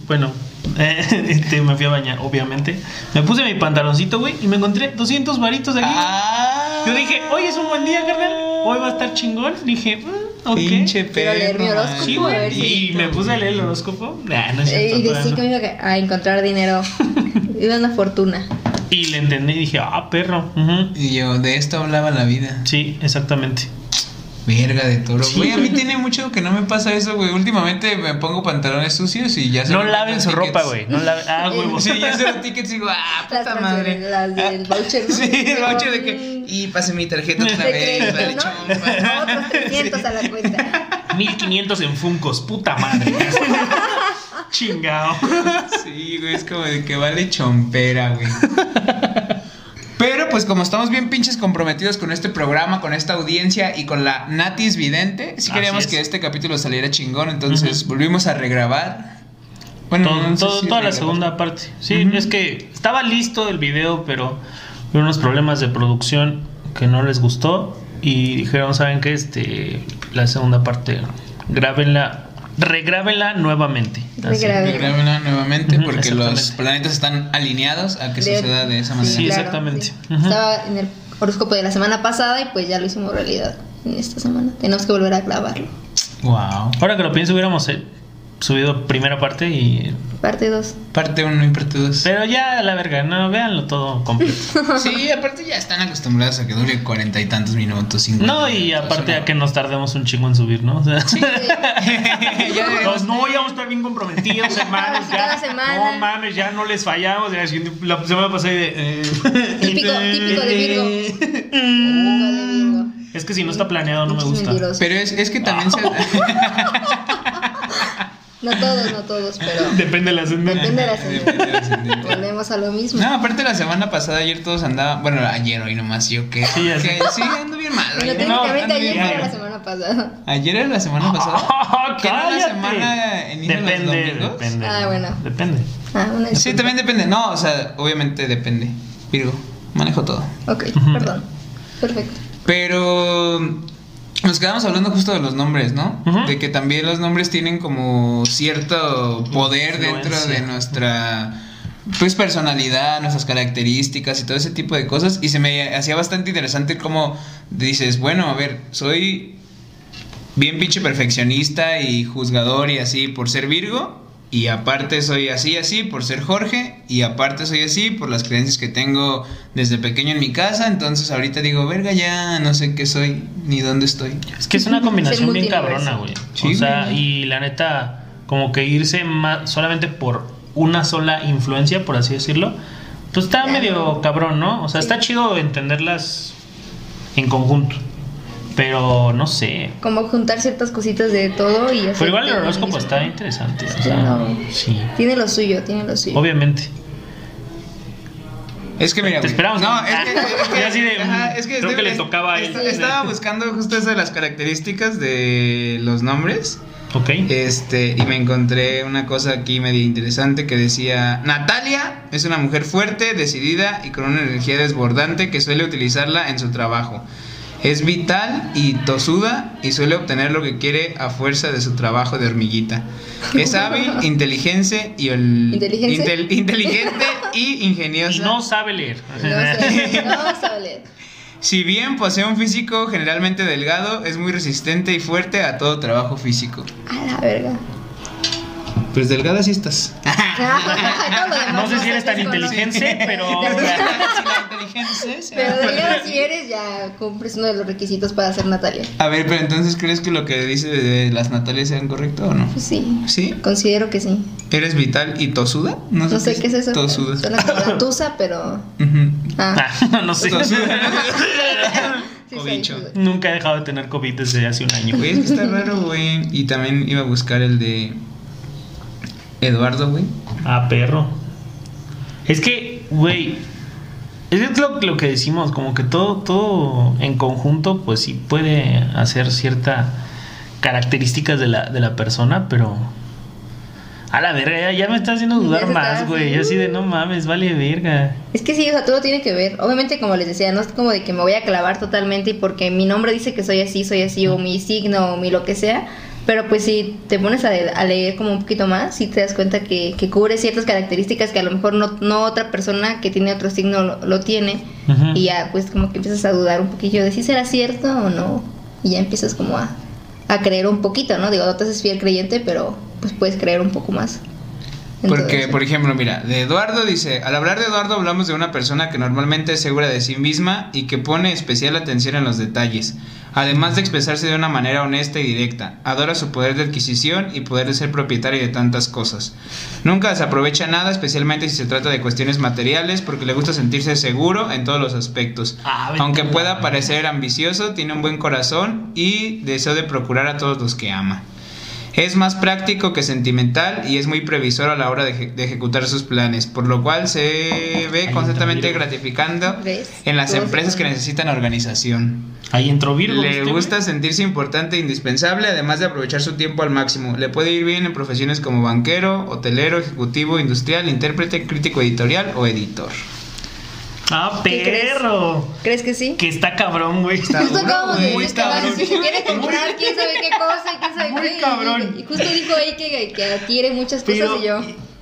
[SPEAKER 1] Bueno, eh, este, me fui a bañar, obviamente. Me puse mi pantaloncito, güey, y me encontré 200 varitos aquí.
[SPEAKER 2] Ah,
[SPEAKER 1] Yo dije, hoy es un buen día, carnal. Hoy va a estar chingón. Dije, mm, ok.
[SPEAKER 2] Pinche
[SPEAKER 3] Quiero leer mi
[SPEAKER 2] perro.
[SPEAKER 3] horóscopo,
[SPEAKER 1] Sí,
[SPEAKER 3] a ver
[SPEAKER 1] güey.
[SPEAKER 3] si-
[SPEAKER 1] Y me puse a leer el horóscopo. Nah, no es cierto,
[SPEAKER 3] y
[SPEAKER 1] no.
[SPEAKER 3] que me iba a encontrar dinero. Iba una fortuna.
[SPEAKER 1] Y le entendí y dije, ah, perro.
[SPEAKER 2] Y yo, de esto hablaba la vida.
[SPEAKER 1] Sí, exactamente.
[SPEAKER 2] Verga de toro.
[SPEAKER 1] Sí,
[SPEAKER 2] Güey, a mí
[SPEAKER 1] güey.
[SPEAKER 2] tiene mucho que no me pasa eso, güey. Últimamente me pongo pantalones sucios y ya se
[SPEAKER 1] No laven su
[SPEAKER 2] tickets.
[SPEAKER 1] ropa, güey. No laven. Ah, huevo.
[SPEAKER 2] Sí, ya se los tickets y digo, ah,
[SPEAKER 3] Las
[SPEAKER 2] puta madre.
[SPEAKER 3] las del voucher, ¿no?
[SPEAKER 2] Sí, el voucher de que. Y pase mi tarjeta otra vez,
[SPEAKER 3] crédito,
[SPEAKER 2] vale,
[SPEAKER 3] ¿no?
[SPEAKER 2] chompa.
[SPEAKER 3] Otros 300 a la cuenta.
[SPEAKER 1] 1500 en Funcos, puta madre. Chingao.
[SPEAKER 2] Sí, güey, es como de que vale chompera, güey. Pues como estamos bien pinches comprometidos con este programa, con esta audiencia y con la Natis Vidente, sí
[SPEAKER 1] Así
[SPEAKER 2] queríamos
[SPEAKER 1] es.
[SPEAKER 2] que este capítulo saliera chingón, entonces volvimos a regrabar. Bueno,
[SPEAKER 1] Todo-
[SPEAKER 2] no sé
[SPEAKER 1] todo-
[SPEAKER 2] si
[SPEAKER 1] toda la segunda parte. Sí, es que estaba listo el video, pero hubo unos problemas de producción que no les gustó y dijeron, ¿saben qué? Este, la segunda parte, grábenla, regrábenla nuevamente.
[SPEAKER 2] Regrábenla nuevamente porque los planetas están alineados a que
[SPEAKER 3] De-
[SPEAKER 2] suceda de esa manera.
[SPEAKER 1] Sí, exactamente.
[SPEAKER 3] sí. Estaba en el horóscopo de la semana pasada y pues ya lo hicimos realidad en esta semana. Tenemos que volver a grabarlo.
[SPEAKER 2] Wow.
[SPEAKER 1] Ahora que lo pienso, hubiéramos eh, subido primera parte y...
[SPEAKER 3] Parte 2.
[SPEAKER 2] Parte 1 y parte 2.
[SPEAKER 1] Pero ya, a la verga, no, véanlo todo completo.
[SPEAKER 2] Sí, aparte ya están acostumbrados a que dure cuarenta y tantos minutos,
[SPEAKER 1] No, y
[SPEAKER 2] minutos,
[SPEAKER 1] aparte a que nos tardemos un chingo en subir, ¿no? O sea,
[SPEAKER 2] Ya de-
[SPEAKER 1] Pues no, ya vamos a estar bien comprometidos, hermanos. Ya,
[SPEAKER 3] Cada semana.
[SPEAKER 1] No mames, ya no les fallamos. Ya, la semana pasada de. eh,
[SPEAKER 3] Típico, típico de Virgo. Típico de Virgo.
[SPEAKER 1] Es que si no está planeado, no me gusta.
[SPEAKER 3] mentirosos.
[SPEAKER 2] Pero es, es que también se...
[SPEAKER 3] No todos, no todos, pero
[SPEAKER 1] Depende de la ascendente.
[SPEAKER 3] depende de la
[SPEAKER 2] Depende del
[SPEAKER 3] ascendente. Volvemos a lo mismo.
[SPEAKER 2] No, aparte la semana pasada, ayer todos andaban... Bueno, ayer hoy nomás, yo que...
[SPEAKER 1] Sí, ya sé.
[SPEAKER 2] que sí, ando bien mal.
[SPEAKER 3] Bueno,
[SPEAKER 2] oye.
[SPEAKER 3] técnicamente
[SPEAKER 2] ando
[SPEAKER 3] ayer
[SPEAKER 2] mal.
[SPEAKER 3] la semana pasada.
[SPEAKER 2] ¿Ayer era la semana pasada?
[SPEAKER 1] Ah,
[SPEAKER 2] ¿Que no la
[SPEAKER 1] cállate.
[SPEAKER 2] semana inicia los
[SPEAKER 1] Depende, depende.
[SPEAKER 3] Ah, bueno.
[SPEAKER 1] Depende.
[SPEAKER 3] Ah, una
[SPEAKER 2] Sí, también depende. No, o sea, obviamente depende. Virgo, manejo todo.
[SPEAKER 3] Ok, perdón. Perfecto.
[SPEAKER 2] Pero nos quedamos hablando justo de los nombres, ¿no? De que también los nombres tienen como cierto poder dentro de nuestra pues personalidad, nuestras características y todo ese tipo de cosas. Y se me hacía bastante interesante cómo dices, bueno, a ver, soy bien pinche perfeccionista y juzgador y así por ser Virgo y aparte soy así así por ser Jorge y aparte soy así por las creencias que tengo desde pequeño en mi casa, entonces ahorita digo, verga ya no sé qué soy ni dónde estoy.
[SPEAKER 1] Es que es una combinación bien cabrona, güey.
[SPEAKER 2] Sí,
[SPEAKER 1] o sea,
[SPEAKER 2] güey.
[SPEAKER 1] y la neta, como que irse más solamente por una sola influencia, por así decirlo, pues está medio cabrón, ¿no? O sea,
[SPEAKER 3] Sí.
[SPEAKER 1] está chido entenderlas en conjunto. Pero no sé.
[SPEAKER 3] Como juntar ciertas cositas de todo y hacer.
[SPEAKER 1] Pero igual el horóscopo está interesante. O sea,
[SPEAKER 3] no.
[SPEAKER 1] sí.
[SPEAKER 3] Tiene lo suyo, tiene lo suyo.
[SPEAKER 1] Obviamente.
[SPEAKER 2] Es que mira,
[SPEAKER 1] Te esperamos.
[SPEAKER 2] No, es que, es que,
[SPEAKER 1] Y así de,
[SPEAKER 2] ajá,
[SPEAKER 1] mm,
[SPEAKER 2] es que
[SPEAKER 1] creo que le
[SPEAKER 2] es-
[SPEAKER 1] tocaba a él.
[SPEAKER 2] Estaba buscando justo eso de las características de los nombres.
[SPEAKER 1] Ok.
[SPEAKER 2] Este, y me encontré una cosa aquí medio interesante que decía, Natalia es una mujer fuerte, decidida y con una energía desbordante que suele utilizarla en su trabajo. Es vital y tosuda y suele obtener lo que quiere a fuerza de su trabajo de hormiguita. Es hábil, inteligente y el- inteligente y ingeniosa.
[SPEAKER 1] Y no sabe leer.
[SPEAKER 3] No sé, no sabe.
[SPEAKER 2] Si bien posee un físico generalmente delgado, es muy resistente y fuerte a todo trabajo físico.
[SPEAKER 3] A la verga.
[SPEAKER 2] Pues delgada sí estás.
[SPEAKER 1] No sé si eres tan
[SPEAKER 3] ¿no?
[SPEAKER 1] inteligente, pero.
[SPEAKER 3] Pero delgada si eres, ya cumples uno de los requisitos para ser Natalia.
[SPEAKER 2] A ver, pero entonces, ¿crees que lo que dice de las Natalias sean correcto o no?
[SPEAKER 3] Pues sí.
[SPEAKER 2] ¿Sí?
[SPEAKER 3] Considero que sí.
[SPEAKER 2] ¿Eres vital y tosuda?
[SPEAKER 3] No sé qué es eso.
[SPEAKER 2] Tosuda.
[SPEAKER 3] Suena como la tusa, pero.
[SPEAKER 2] Ujú.
[SPEAKER 3] Ah.
[SPEAKER 1] Ah, no sé.
[SPEAKER 2] Tosuda.
[SPEAKER 3] Sí,
[SPEAKER 1] Nunca he dejado de tener COVID desde hace un año.
[SPEAKER 2] Güey, es que está raro, güey. Y también iba a buscar el de Eduardo, güey.
[SPEAKER 1] Ah, perro. Es que, güey. Es lo, lo que decimos, como que todo, todo en conjunto, pues sí puede hacer ciertas características de la, de la persona, pero. A la verga, ya, ya me está haciendo dudar
[SPEAKER 3] está
[SPEAKER 1] más, güey. Yo así de no mames, vale verga.
[SPEAKER 3] Es que sí, o sea, todo tiene que ver. Obviamente, como les decía, no es como de que me voy a clavar totalmente y porque mi nombre dice que soy así, soy así, o mi signo, o mi lo que sea. Pero pues si te pones a, a leer como un poquito más, sí te das cuenta que, que cubre ciertas características que a lo mejor no, no otra persona que tiene otro signo lo, lo tiene. Y ya pues como que empiezas a dudar un poquillo de si será cierto o no. Y ya empiezas como a, a creer un poquito, ¿no? Digo, no te haces fiel creyente, pero pues puedes creer un poco más.
[SPEAKER 2] Porque, por ejemplo, mira, de Eduardo dice, al hablar de Eduardo hablamos de una persona que normalmente es segura de sí misma y que pone especial atención en los detalles, además de expresarse de una manera honesta y directa. Adora su poder de adquisición y poder de ser propietario de tantas cosas. Nunca desaprovecha nada, especialmente si se trata de cuestiones materiales, porque le gusta sentirse seguro en todos los aspectos.
[SPEAKER 1] Ah,
[SPEAKER 2] Aunque pueda parecer ambicioso, tiene un buen corazón y deseo de procurar a todos los que ama. Es más práctico que sentimental y es muy previsor a la hora de, eje- de ejecutar sus planes, por lo cual se ve
[SPEAKER 1] Ahí
[SPEAKER 2] constantemente gratificando
[SPEAKER 3] ¿Ves?
[SPEAKER 2] en las empresas que necesitan organización.
[SPEAKER 1] Ahí entró Virgo.
[SPEAKER 2] Le
[SPEAKER 1] ¿viste,
[SPEAKER 2] gusta sentirse importante e indispensable, además de aprovechar su tiempo al máximo. Le puede ir bien en profesiones como banquero, hotelero, ejecutivo, industrial, intérprete, crítico editorial o editor.
[SPEAKER 1] Ah, perro.
[SPEAKER 3] ¿Crees que sí?
[SPEAKER 1] Que está cabrón, güey.
[SPEAKER 2] Está
[SPEAKER 3] Justo
[SPEAKER 2] duro,
[SPEAKER 3] acabamos de decir
[SPEAKER 2] cabrón.
[SPEAKER 3] quiere comprar quién sabe qué cosa y quién sabe
[SPEAKER 1] Muy
[SPEAKER 3] qué. y-
[SPEAKER 1] cabrón.
[SPEAKER 3] Y, justo dijo ahí que, que adquiere muchas cosas
[SPEAKER 1] Pero-
[SPEAKER 3] y yo.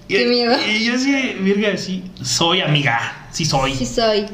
[SPEAKER 1] y-
[SPEAKER 3] qué miedo.
[SPEAKER 1] Y yo sí, virga, sí. Soy amiga. Sí soy.
[SPEAKER 3] Sí soy.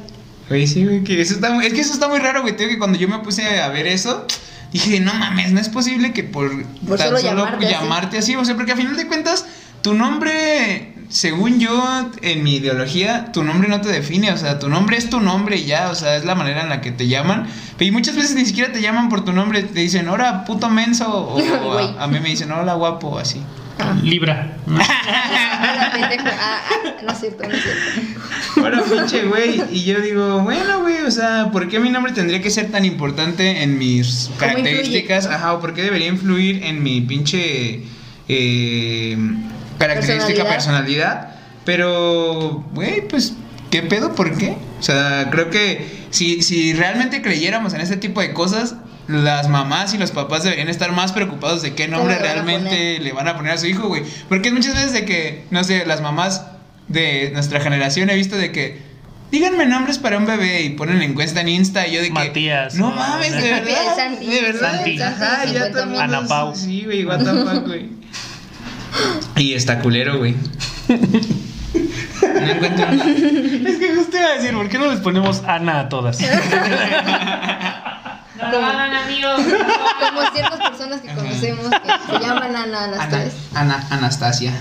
[SPEAKER 2] Güey, sí, güey, que eso está muy- es que eso está muy raro, güey. Te digo que cuando yo me puse a ver eso, dije, no mames, no es posible que por,
[SPEAKER 3] Por
[SPEAKER 2] tan
[SPEAKER 3] solo llamarte así.
[SPEAKER 2] llamarte así. O sea, porque a final de cuentas, tu nombre, según yo, en mi ideología, tu nombre no te define. O sea, tu nombre es tu nombre y ya, o sea, es la manera en la que te llaman. Y muchas veces ni siquiera te llaman por tu nombre, te dicen, hola, puto menso. O, a, a mí me dicen, hola, guapo, así.
[SPEAKER 3] Ah.
[SPEAKER 1] Libra.
[SPEAKER 3] Hola, pendejo. Ah, no es cierto, no es cierto.
[SPEAKER 2] Hola, pinche güey. Y yo digo, bueno, güey, o sea, ¿por qué mi nombre tendría que ser tan importante en mis
[SPEAKER 3] ¿Cómo
[SPEAKER 2] características? Ajá, o por qué debería influir en mi pinche eh, característica,
[SPEAKER 3] Personalidad.
[SPEAKER 2] personalidad? Pero, güey, pues, ¿qué pedo? ¿Por qué? O sea, creo que si, si realmente creyéramos en este tipo de cosas, las mamás y los papás deberían estar más preocupados de qué nombre realmente le van a poner a su hijo, güey. Porque es muchas veces de que, no sé, las mamás de nuestra generación he visto de que díganme nombres para un bebé y ponen encuesta en Insta y yo de que
[SPEAKER 1] Matías,
[SPEAKER 2] no mames, de verdad,
[SPEAKER 3] Santi.
[SPEAKER 2] de verdad,
[SPEAKER 1] Santi.
[SPEAKER 2] ajá, ya
[SPEAKER 3] 50
[SPEAKER 2] todo el mundo-
[SPEAKER 1] Ana Pau.
[SPEAKER 2] Sí, güey, what the fuck, güey. Y está culero, güey. No encuentro
[SPEAKER 1] Es que justo iba a decir, ¿por qué no les ponemos Ana a todas?
[SPEAKER 3] Como ciertas personas que conocemos que se llaman Ana las
[SPEAKER 2] Ana,
[SPEAKER 3] tres.
[SPEAKER 2] Ana- Anastasia.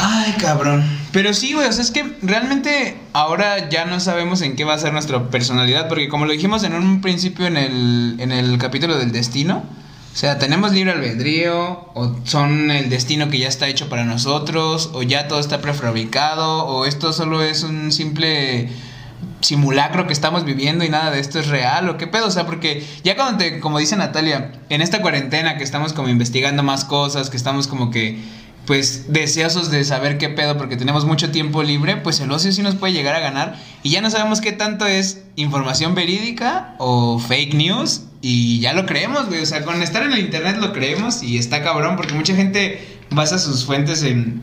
[SPEAKER 2] Ay, cabrón. Pero sí, güey, o sea, es que realmente ahora ya no sabemos en qué va a ser nuestra personalidad, porque como lo dijimos en un principio en el, en el capítulo del destino, o sea, tenemos libre albedrío, o son el destino que ya está hecho para nosotros, o ya todo está prefabricado, o esto solo es un simple simulacro que estamos viviendo y nada de esto es real o qué pedo, o sea, porque ya cuando te, como dice Natalia, en esta cuarentena que estamos como investigando más cosas, que estamos como que pues deseosos de saber qué pedo porque tenemos mucho tiempo libre, pues el ocio sí nos puede llegar a ganar y ya no sabemos qué tanto es información verídica o fake news y ya lo creemos, güey, o sea, con estar en el internet lo creemos y está cabrón porque mucha gente basa sus fuentes en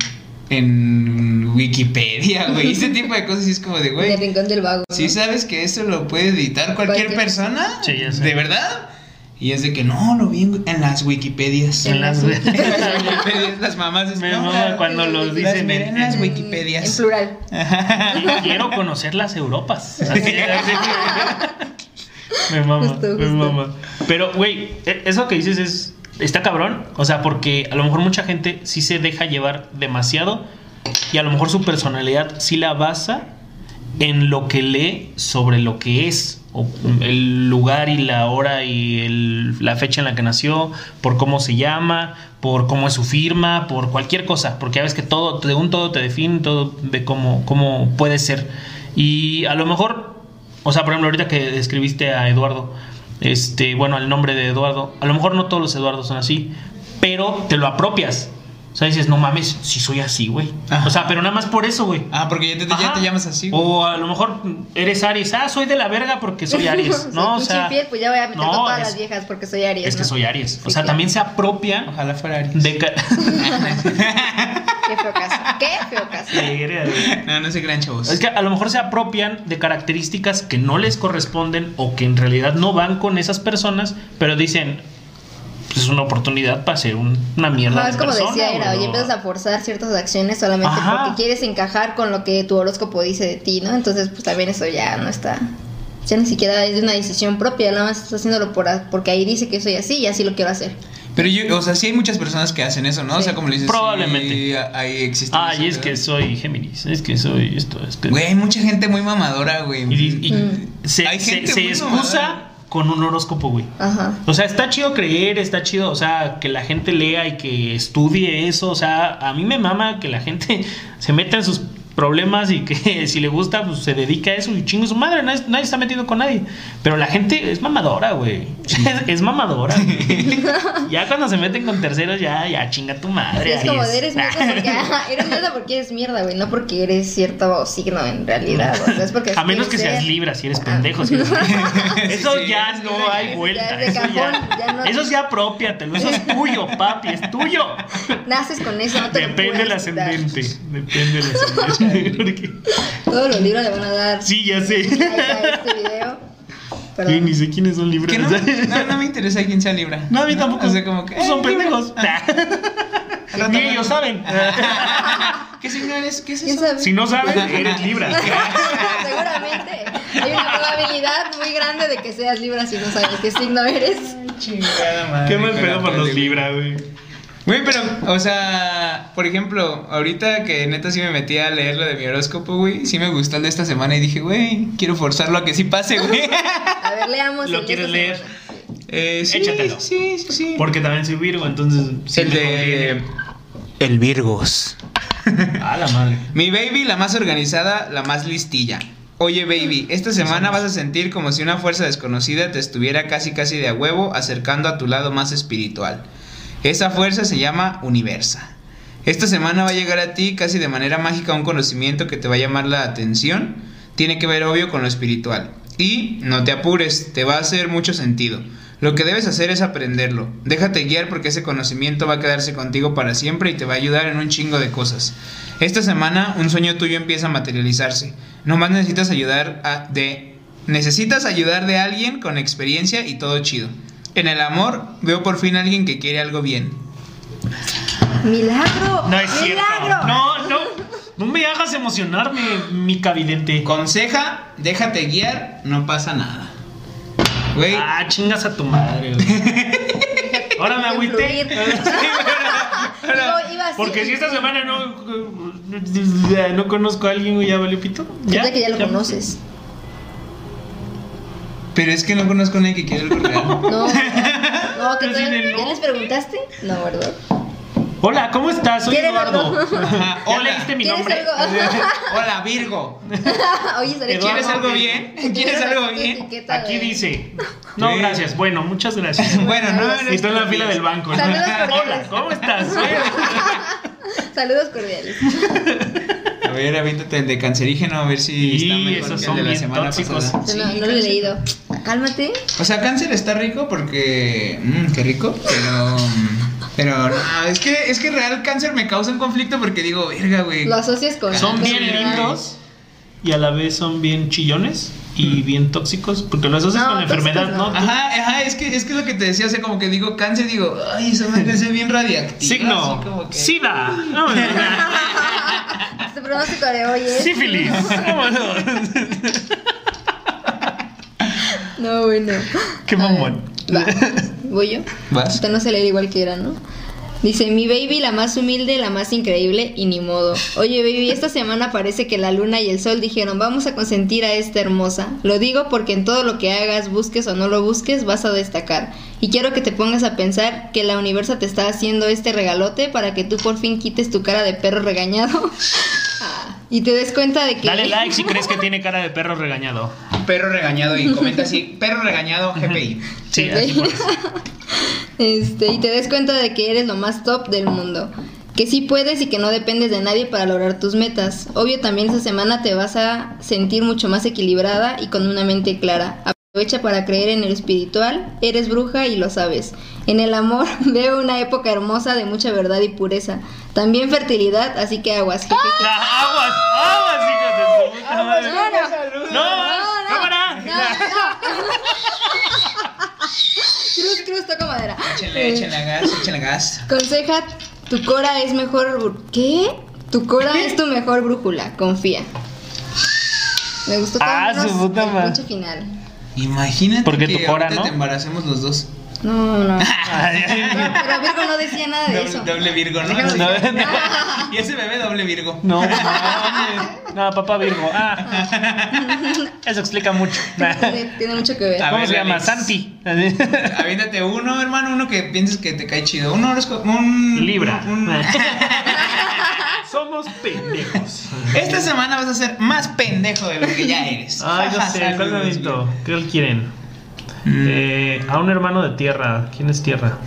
[SPEAKER 2] en Wikipedia, güey. Ese tipo de cosas y es como de,
[SPEAKER 3] En el
[SPEAKER 2] güey.
[SPEAKER 3] rincón del vago. ¿no?
[SPEAKER 2] ¿Sí sabes que eso lo puede editar cualquier,
[SPEAKER 3] Cualquier-
[SPEAKER 2] persona?
[SPEAKER 1] Sí, ya sé.
[SPEAKER 2] ¿De verdad? Y es de que no, lo vi en, en las Wikipedias.
[SPEAKER 1] En las-
[SPEAKER 2] las Wikipedias, las mamás es
[SPEAKER 1] Me
[SPEAKER 2] no,
[SPEAKER 1] mama
[SPEAKER 2] la-
[SPEAKER 1] cuando los
[SPEAKER 2] las
[SPEAKER 1] dicen
[SPEAKER 2] miré
[SPEAKER 1] en-
[SPEAKER 2] en las Wikipedias.
[SPEAKER 3] En plural.
[SPEAKER 1] Y quiero conocer las Europas. Así, así. Me mama,
[SPEAKER 3] Justo,
[SPEAKER 1] me mama. Pero, güey, e- eso que dices es. Está cabrón. O sea, porque a lo mejor mucha gente sí se deja llevar demasiado. Y a lo mejor su personalidad sí la basa en lo que lee sobre lo que es. El lugar y la hora y la fecha en la que nació, por cómo se llama, por cómo es su firma, por cualquier cosa. Porque ya ves que todo, según todo te define, todo de cómo, cómo puede ser. Y a lo mejor, o sea, por ejemplo, ahorita que describiste a Eduardo, este, bueno, el nombre de Eduardo, a lo mejor no todos los Eduardos son así, pero te lo apropias. O sea, dices, no mames, si soy así, güey. O sea, pero nada más por eso, güey.
[SPEAKER 2] Ah, porque ya te, ya
[SPEAKER 1] Ajá.
[SPEAKER 2] te llamas así. güey.
[SPEAKER 1] O a lo mejor eres Aries. Ah, soy de la verga porque soy Aries. No, o sea.
[SPEAKER 3] infiel, pues ya voy a meter
[SPEAKER 1] no,
[SPEAKER 3] con todas
[SPEAKER 1] es-
[SPEAKER 3] las viejas porque soy Aries.
[SPEAKER 1] Es que soy Aries. O sea, también se apropian
[SPEAKER 2] Ojalá fuera Aries.
[SPEAKER 1] de. ca-
[SPEAKER 3] Qué feo caso. Qué feo caso.
[SPEAKER 2] No, no se crean chavos.
[SPEAKER 1] Es que a lo mejor se apropian de características que no les corresponden o que en realidad no van con esas personas, pero dicen, es una oportunidad para ser un- una mierda.
[SPEAKER 3] No,
[SPEAKER 1] de
[SPEAKER 3] es como
[SPEAKER 1] persona,
[SPEAKER 3] decía Era, oye, empiezas a forzar ciertas acciones solamente
[SPEAKER 1] Ajá.
[SPEAKER 3] porque quieres encajar con lo que tu horóscopo dice de ti, ¿no? Entonces, pues también eso ya no está. Ya ni siquiera es de una decisión propia, nada más estás haciéndolo por, porque ahí dice que soy así y así lo quiero hacer.
[SPEAKER 2] Pero yo, o sea, sí hay muchas personas que hacen eso, ¿no? O sea, como le dices.
[SPEAKER 1] Probablemente.
[SPEAKER 2] sí, ahí existe.
[SPEAKER 1] Ah, y es
[SPEAKER 2] ¿verdad?
[SPEAKER 1] que soy Géminis, es que soy esto, es que...
[SPEAKER 2] Güey, hay mucha gente muy mamadora, güey.
[SPEAKER 1] Y, y
[SPEAKER 3] Mm.
[SPEAKER 1] se,
[SPEAKER 2] Hay gente
[SPEAKER 1] se
[SPEAKER 2] muy
[SPEAKER 1] excusa
[SPEAKER 2] mamadora.
[SPEAKER 1] Con un horóscopo, güey.
[SPEAKER 3] Ajá.
[SPEAKER 1] O sea, está chido creer, está chido, o sea, que la gente lea y que estudie eso. O sea, a mí me mama que la gente se meta en sus problemas y que si le gusta, pues se dedica a eso y chingo su madre. Nadie, nadie está metido con nadie. Pero la gente es mamadora, güey. Es, es mamadora. ya cuando se meten con terceros, ya, ya chinga tu madre.
[SPEAKER 3] es como de eres mierda porque ajá, eres mierda porque eres mierda, güey, no porque eres cierto signo en realidad, o sea, es porque
[SPEAKER 1] A menos que seas libra, si eres
[SPEAKER 3] Ah.
[SPEAKER 1] pendejo. si eres- Eso
[SPEAKER 2] Sí,
[SPEAKER 1] ya no hay vuelta.
[SPEAKER 3] ya
[SPEAKER 1] Eso ya,
[SPEAKER 3] cajón, ya no-
[SPEAKER 1] eso sí apropiatelo. Eso es tuyo, papi, es tuyo.
[SPEAKER 3] Naces con eso, no te lo
[SPEAKER 1] Depende del ascendente. Depende del ascendente. Porque-
[SPEAKER 3] Todos los libros le van a dar
[SPEAKER 1] Sí, ya sé.
[SPEAKER 3] este video.
[SPEAKER 1] Sí, ni sé quiénes son libres.
[SPEAKER 2] Que no, no, no me interesa quién sea Libra.
[SPEAKER 1] No, a mí tampoco.
[SPEAKER 2] O sea, como que.
[SPEAKER 1] Pues son pendejos.
[SPEAKER 2] rato
[SPEAKER 1] Ni ellos saben.
[SPEAKER 2] ¿Qué signo eres? ¿Qué es
[SPEAKER 3] ¿Quién
[SPEAKER 2] eso?
[SPEAKER 3] sabe?
[SPEAKER 1] Si no sabes, eres libra.
[SPEAKER 3] Seguramente. Hay una probabilidad muy grande de que seas Libra si no sabes qué signo eres.
[SPEAKER 2] Chingada madre.
[SPEAKER 1] Qué mal pedo por los libra, güey.
[SPEAKER 2] Güey, pero, o sea, por ejemplo, ahorita que neta sí me metí a leer lo de mi horóscopo, güey, sí me gustó el de esta semana y dije, güey, quiero forzarlo a que sí pase, güey.
[SPEAKER 3] A ver, leamos.
[SPEAKER 1] ¿Lo quieres leer?
[SPEAKER 2] Eh, sí,
[SPEAKER 1] Échatelo.
[SPEAKER 2] Sí, sí, sí.
[SPEAKER 1] Porque también soy Virgo, entonces. sí
[SPEAKER 2] el de.
[SPEAKER 1] conviene.
[SPEAKER 2] El Virgos.
[SPEAKER 1] Ah, la madre.
[SPEAKER 2] Mi baby, la más organizada, la más listilla. Oye, baby, esta semana vas a sentir como si una fuerza desconocida te estuviera casi casi de a huevo acercando a tu lado más espiritual. Esa fuerza se llama Universa. Esta semana va a llegar a ti casi de manera mágica un conocimiento que te va a llamar la atención. Tiene que ver obvio con lo espiritual. Y no te apures, te va a hacer mucho sentido. Lo que debes hacer es aprenderlo. Déjate guiar porque ese conocimiento va a quedarse contigo para siempre y te va a ayudar en un chingo de cosas. Esta semana un sueño tuyo empieza a materializarse. Nomás necesitas ayudar a, de necesitas ayudar de alguien con experiencia y todo chido. En el amor veo por fin a alguien que quiere algo bien.
[SPEAKER 3] ¡Milagro!
[SPEAKER 1] No es cierto.
[SPEAKER 3] ¡Milagro!
[SPEAKER 1] No, no. No me hagas emocionarme, mi cavidente.
[SPEAKER 2] Conseja, déjate guiar, no pasa nada. Güey,
[SPEAKER 1] Ah, chingas a tu madre. Ahora me agüité. Porque si esta semana no, no conozco a alguien, güey, ya valió pito.
[SPEAKER 3] Siente que ya lo conoces.
[SPEAKER 2] Pero es que no conozco a nadie que quiera algo real.
[SPEAKER 3] No, no, ¿qué
[SPEAKER 1] Pero
[SPEAKER 3] tal?
[SPEAKER 1] sin el
[SPEAKER 3] ¿Ya les preguntaste? No, ¿verdad?
[SPEAKER 1] Hola, ¿cómo estás? Soy
[SPEAKER 3] ¿Quieres
[SPEAKER 1] Eduardo.
[SPEAKER 3] algo?
[SPEAKER 2] Ajá,
[SPEAKER 1] ¿Ya
[SPEAKER 2] hola.
[SPEAKER 1] leíste mi
[SPEAKER 3] ¿Quieres
[SPEAKER 1] nombre?
[SPEAKER 3] algo?
[SPEAKER 2] Hola, Virgo.
[SPEAKER 3] Oye,
[SPEAKER 2] ¿Quieres algo bien? ¿Quieres algo bien?
[SPEAKER 3] etiqueta
[SPEAKER 1] Aquí
[SPEAKER 3] de-
[SPEAKER 1] dice. No,
[SPEAKER 2] Sí.
[SPEAKER 1] gracias. Bueno, muchas gracias.
[SPEAKER 2] Bueno, no, no
[SPEAKER 1] Y tú en la fila del banco. ¿no?
[SPEAKER 3] Saludos
[SPEAKER 1] Hola. ¿cómo estás?
[SPEAKER 3] Saludos cordiales.
[SPEAKER 2] A ver, aviéntate el de cancerígeno a ver si
[SPEAKER 1] Sí,
[SPEAKER 2] está mejor
[SPEAKER 1] esos
[SPEAKER 2] que el
[SPEAKER 1] son
[SPEAKER 2] de la
[SPEAKER 1] bien
[SPEAKER 2] semana
[SPEAKER 1] tóxicos.
[SPEAKER 2] pasada.
[SPEAKER 3] no,
[SPEAKER 2] Sí,
[SPEAKER 3] no lo he leído. Cálmate.
[SPEAKER 2] O sea, cáncer está rico porque. Mmm, qué rico. Pero. mm, Pero no, es que, es que real cáncer me causa un conflicto porque digo, verga, güey.
[SPEAKER 3] Lo asocias con.
[SPEAKER 1] Son bien lindos y a la vez son bien chillones y bien tóxicos porque lo asocias
[SPEAKER 3] No,
[SPEAKER 1] con la enfermedad, ¿no?
[SPEAKER 3] no.
[SPEAKER 2] Ajá, ajá, es que, es que es lo que te decía, o sea, como que digo cáncer, digo, ay, esa madre es bien radiactiva.
[SPEAKER 1] Signo,
[SPEAKER 2] así como que-
[SPEAKER 1] SIDA, no,
[SPEAKER 3] Este pronóstico de hoy es.
[SPEAKER 1] sífilis, vámonos.
[SPEAKER 3] No, bueno.
[SPEAKER 1] Qué mamón.
[SPEAKER 3] Va. ¿Voy yo?
[SPEAKER 2] ¿Vas?
[SPEAKER 3] Usted no se leer igual que era, ¿no? Dice, mi baby, la más humilde, la más increíble y ni modo. Oye, baby, esta semana parece que la luna y el sol dijeron, vamos a consentir a esta hermosa. Lo digo porque en todo lo que hagas, busques o no lo busques, vas a destacar. Y quiero que te pongas a pensar que la universo te está haciendo este regalote para que tú por fin quites tu cara de perro regañado. Y te des cuenta de que...
[SPEAKER 1] Dale like si crees que tiene cara de perro regañado.
[SPEAKER 2] Perro regañado y comenta así, perro regañado GPI.
[SPEAKER 1] Sí, así.
[SPEAKER 3] Este, y te des cuenta de que eres lo más top del mundo. Que sí puedes y que no dependes de nadie para lograr tus metas. Obvio también esta semana te vas a sentir mucho más equilibrada y con una mente clara. Aprovecha para creer en el espiritual, eres bruja y lo sabes. En el amor veo una época hermosa de mucha verdad y pureza. También fertilidad, así que aguas.
[SPEAKER 1] La- aguas, aguas, hijos de su puta madre.
[SPEAKER 3] No,
[SPEAKER 1] No,
[SPEAKER 3] no,
[SPEAKER 1] cámara.
[SPEAKER 3] no, Cruz, cruz, toco madera.
[SPEAKER 2] Échenle,
[SPEAKER 3] Eh,
[SPEAKER 2] échenle gas, échenle gas.
[SPEAKER 3] Conseja, tu cora es mejor. ¿Qué? Tu cora es tu mejor brújula, confía. Me gustó todo
[SPEAKER 1] Ah,
[SPEAKER 3] menos
[SPEAKER 1] su puta
[SPEAKER 3] el
[SPEAKER 1] madre.
[SPEAKER 3] final.
[SPEAKER 2] Imagínate
[SPEAKER 1] Porque
[SPEAKER 2] que
[SPEAKER 1] tu cora,
[SPEAKER 2] ahorita
[SPEAKER 1] ¿no?
[SPEAKER 2] te embaracemos los dos.
[SPEAKER 3] No, no. No, pero Virgo no decía nada de
[SPEAKER 2] Doble,
[SPEAKER 3] eso.
[SPEAKER 2] doble Virgo, ¿no?
[SPEAKER 1] No, no.
[SPEAKER 2] Y ese bebé doble Virgo.
[SPEAKER 1] No, mames. no, papá Virgo. Ah, eso explica mucho.
[SPEAKER 3] Tiene, tiene mucho que ver.
[SPEAKER 2] A
[SPEAKER 1] ¿Cómo
[SPEAKER 2] ver,
[SPEAKER 1] se llama?
[SPEAKER 2] Alex.
[SPEAKER 1] Santi.
[SPEAKER 2] Aviéntate uno, hermano, uno que pienses que te cae chido. Uno horóscopo- un
[SPEAKER 1] Libra.
[SPEAKER 2] un-
[SPEAKER 1] Somos pendejos.
[SPEAKER 2] Esta semana vas a ser más pendejo de lo que ya eres.
[SPEAKER 1] Ay, no sé, ¿cuál
[SPEAKER 2] Saludos,
[SPEAKER 1] necesito? ¿Qué quieren?
[SPEAKER 2] Mm.
[SPEAKER 1] Eh, a un hermano de tierra. ¿Quién es tierra?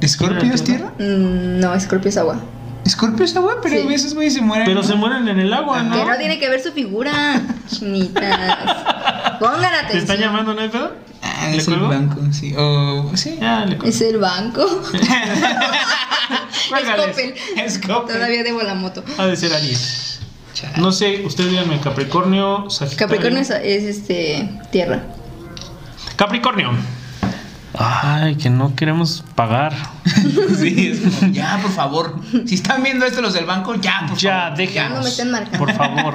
[SPEAKER 2] ¿Escorpio es tierra?
[SPEAKER 3] Mm, no, Scorpio es agua.
[SPEAKER 2] ¿Escorpio es agua? Pero
[SPEAKER 3] Sí.
[SPEAKER 2] a veces, güey, se mueren.
[SPEAKER 1] Pero se mueren en el agua, ¿no?
[SPEAKER 3] no tiene que ver su figura. Chinitas. Pongan
[SPEAKER 1] ¿Te están llamando, no hay pedo?
[SPEAKER 2] Ah,
[SPEAKER 1] ¿Le
[SPEAKER 2] es el banco, sí. O, sí.
[SPEAKER 1] Ya, le
[SPEAKER 3] Es el banco.
[SPEAKER 2] Escorpio.
[SPEAKER 3] Todavía debo la moto.
[SPEAKER 1] Ha de ser Aries. No sé, ustedes díganme Capricornio, Sagitario.
[SPEAKER 3] Capricornio es, es, este tierra.
[SPEAKER 1] Capricornio. Ay, que no queremos pagar.
[SPEAKER 2] Sí, es como, ya, por favor. Si están viendo esto los del banco, ya, por
[SPEAKER 1] Ya,
[SPEAKER 2] favor.
[SPEAKER 1] déjenos.
[SPEAKER 3] No me estén marcando.
[SPEAKER 1] Por favor.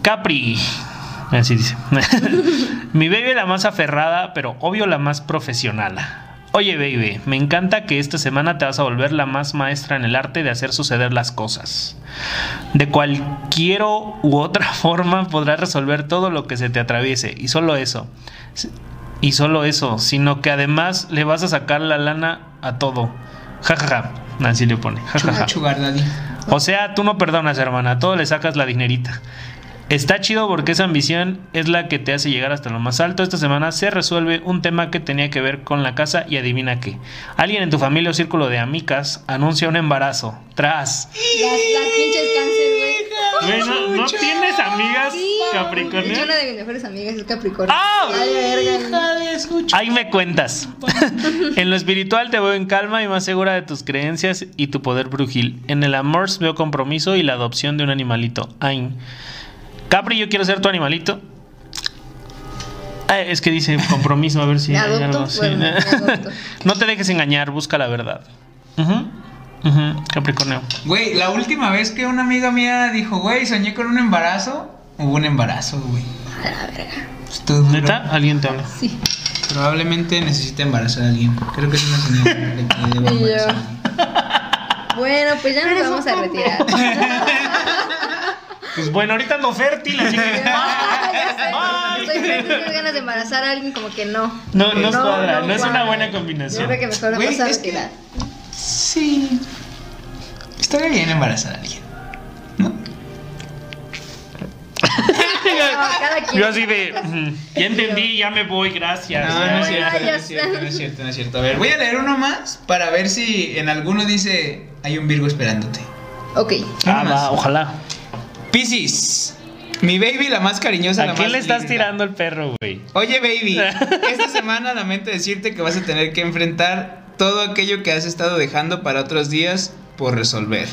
[SPEAKER 1] Capri. Así dice. Mi baby la más aferrada, pero obvio la más profesional. Oye, baby, me encanta que esta semana te vas a volver la más maestra en el arte de hacer suceder las cosas. De cualquier u otra forma podrás resolver todo lo que se te atraviese. Y solo eso. Y solo eso, sino que además le vas a sacar la lana a todo. Ja, ja, ja. Así le pone. Ja, ja, ja. O sea, tú no perdonas, hermana, a todo le sacas la dinerita. Está chido porque esa ambición es la que te hace llegar hasta lo más alto. Esta semana se resuelve un tema que tenía que ver con la casa y adivina qué. Alguien en tu familia o círculo de amigas anuncia un embarazo. Tras.
[SPEAKER 3] Las, las pinches cáncer, güey.
[SPEAKER 1] Güey, ¿no, no tienes amigas
[SPEAKER 3] Sí. Una de mis mejores amigas es Capricornio.
[SPEAKER 1] ¡Ah!
[SPEAKER 3] Ay, verga.
[SPEAKER 1] Ahí me cuentas. en lo espiritual te veo en calma y más segura de tus creencias y tu poder brujil. En el amor veo compromiso y la adopción de un animalito. Ay. Capri, yo quiero ser tu animalito. Ay, es que dice compromiso, a ver si
[SPEAKER 3] ¿Me
[SPEAKER 1] hay algo así.
[SPEAKER 3] Bueno,
[SPEAKER 1] no te dejes engañar, busca la verdad. Ujú, ujú, Capricornio.
[SPEAKER 2] Güey, la última vez que una amiga mía dijo, güey, soñé con un embarazo, hubo un embarazo, güey.
[SPEAKER 3] A la verga.
[SPEAKER 2] Estuvo duro.
[SPEAKER 1] ¿Neta? ¿Alguien te habla?
[SPEAKER 3] Sí.
[SPEAKER 2] Probablemente necesite embarazar a alguien. Creo que es una señal de que debo
[SPEAKER 3] Y yo.
[SPEAKER 2] embarazar.
[SPEAKER 3] Bueno, pues ya nos vamos a retirar.
[SPEAKER 1] Pues bueno, ahorita ando fértil, así que.
[SPEAKER 3] Sé. Estoy teniendo ganas de embarazar a alguien como que no.
[SPEAKER 1] No, no, cuadra, no, es una buena
[SPEAKER 3] Yo
[SPEAKER 1] combinación.
[SPEAKER 3] creo que mejor
[SPEAKER 2] Güey,
[SPEAKER 3] vamos a
[SPEAKER 2] es que-
[SPEAKER 3] retirar.
[SPEAKER 2] Sí. Estaría bien embarazar a alguien. ¿No?
[SPEAKER 3] No, cada quien.
[SPEAKER 1] Yo así de. "Ujú, Ya entendí, ya me voy, gracias.
[SPEAKER 2] No, no es cierto, no es cierto, no es cierto, no es cierto. A ver, voy a leer uno más para ver si en alguno dice hay un Virgo esperándote.
[SPEAKER 3] Ok.
[SPEAKER 1] Ah,
[SPEAKER 2] Uno más.
[SPEAKER 1] va, ojalá.
[SPEAKER 2] Piscis. Mi baby, la más cariñosa. la
[SPEAKER 1] ¿A quién
[SPEAKER 2] más
[SPEAKER 1] le estás
[SPEAKER 2] linda.
[SPEAKER 1] tirando el perro, güey?
[SPEAKER 2] Oye, baby, esta semana lamento decirte que vas a tener que enfrentar todo aquello que has estado dejando para otros días por resolver.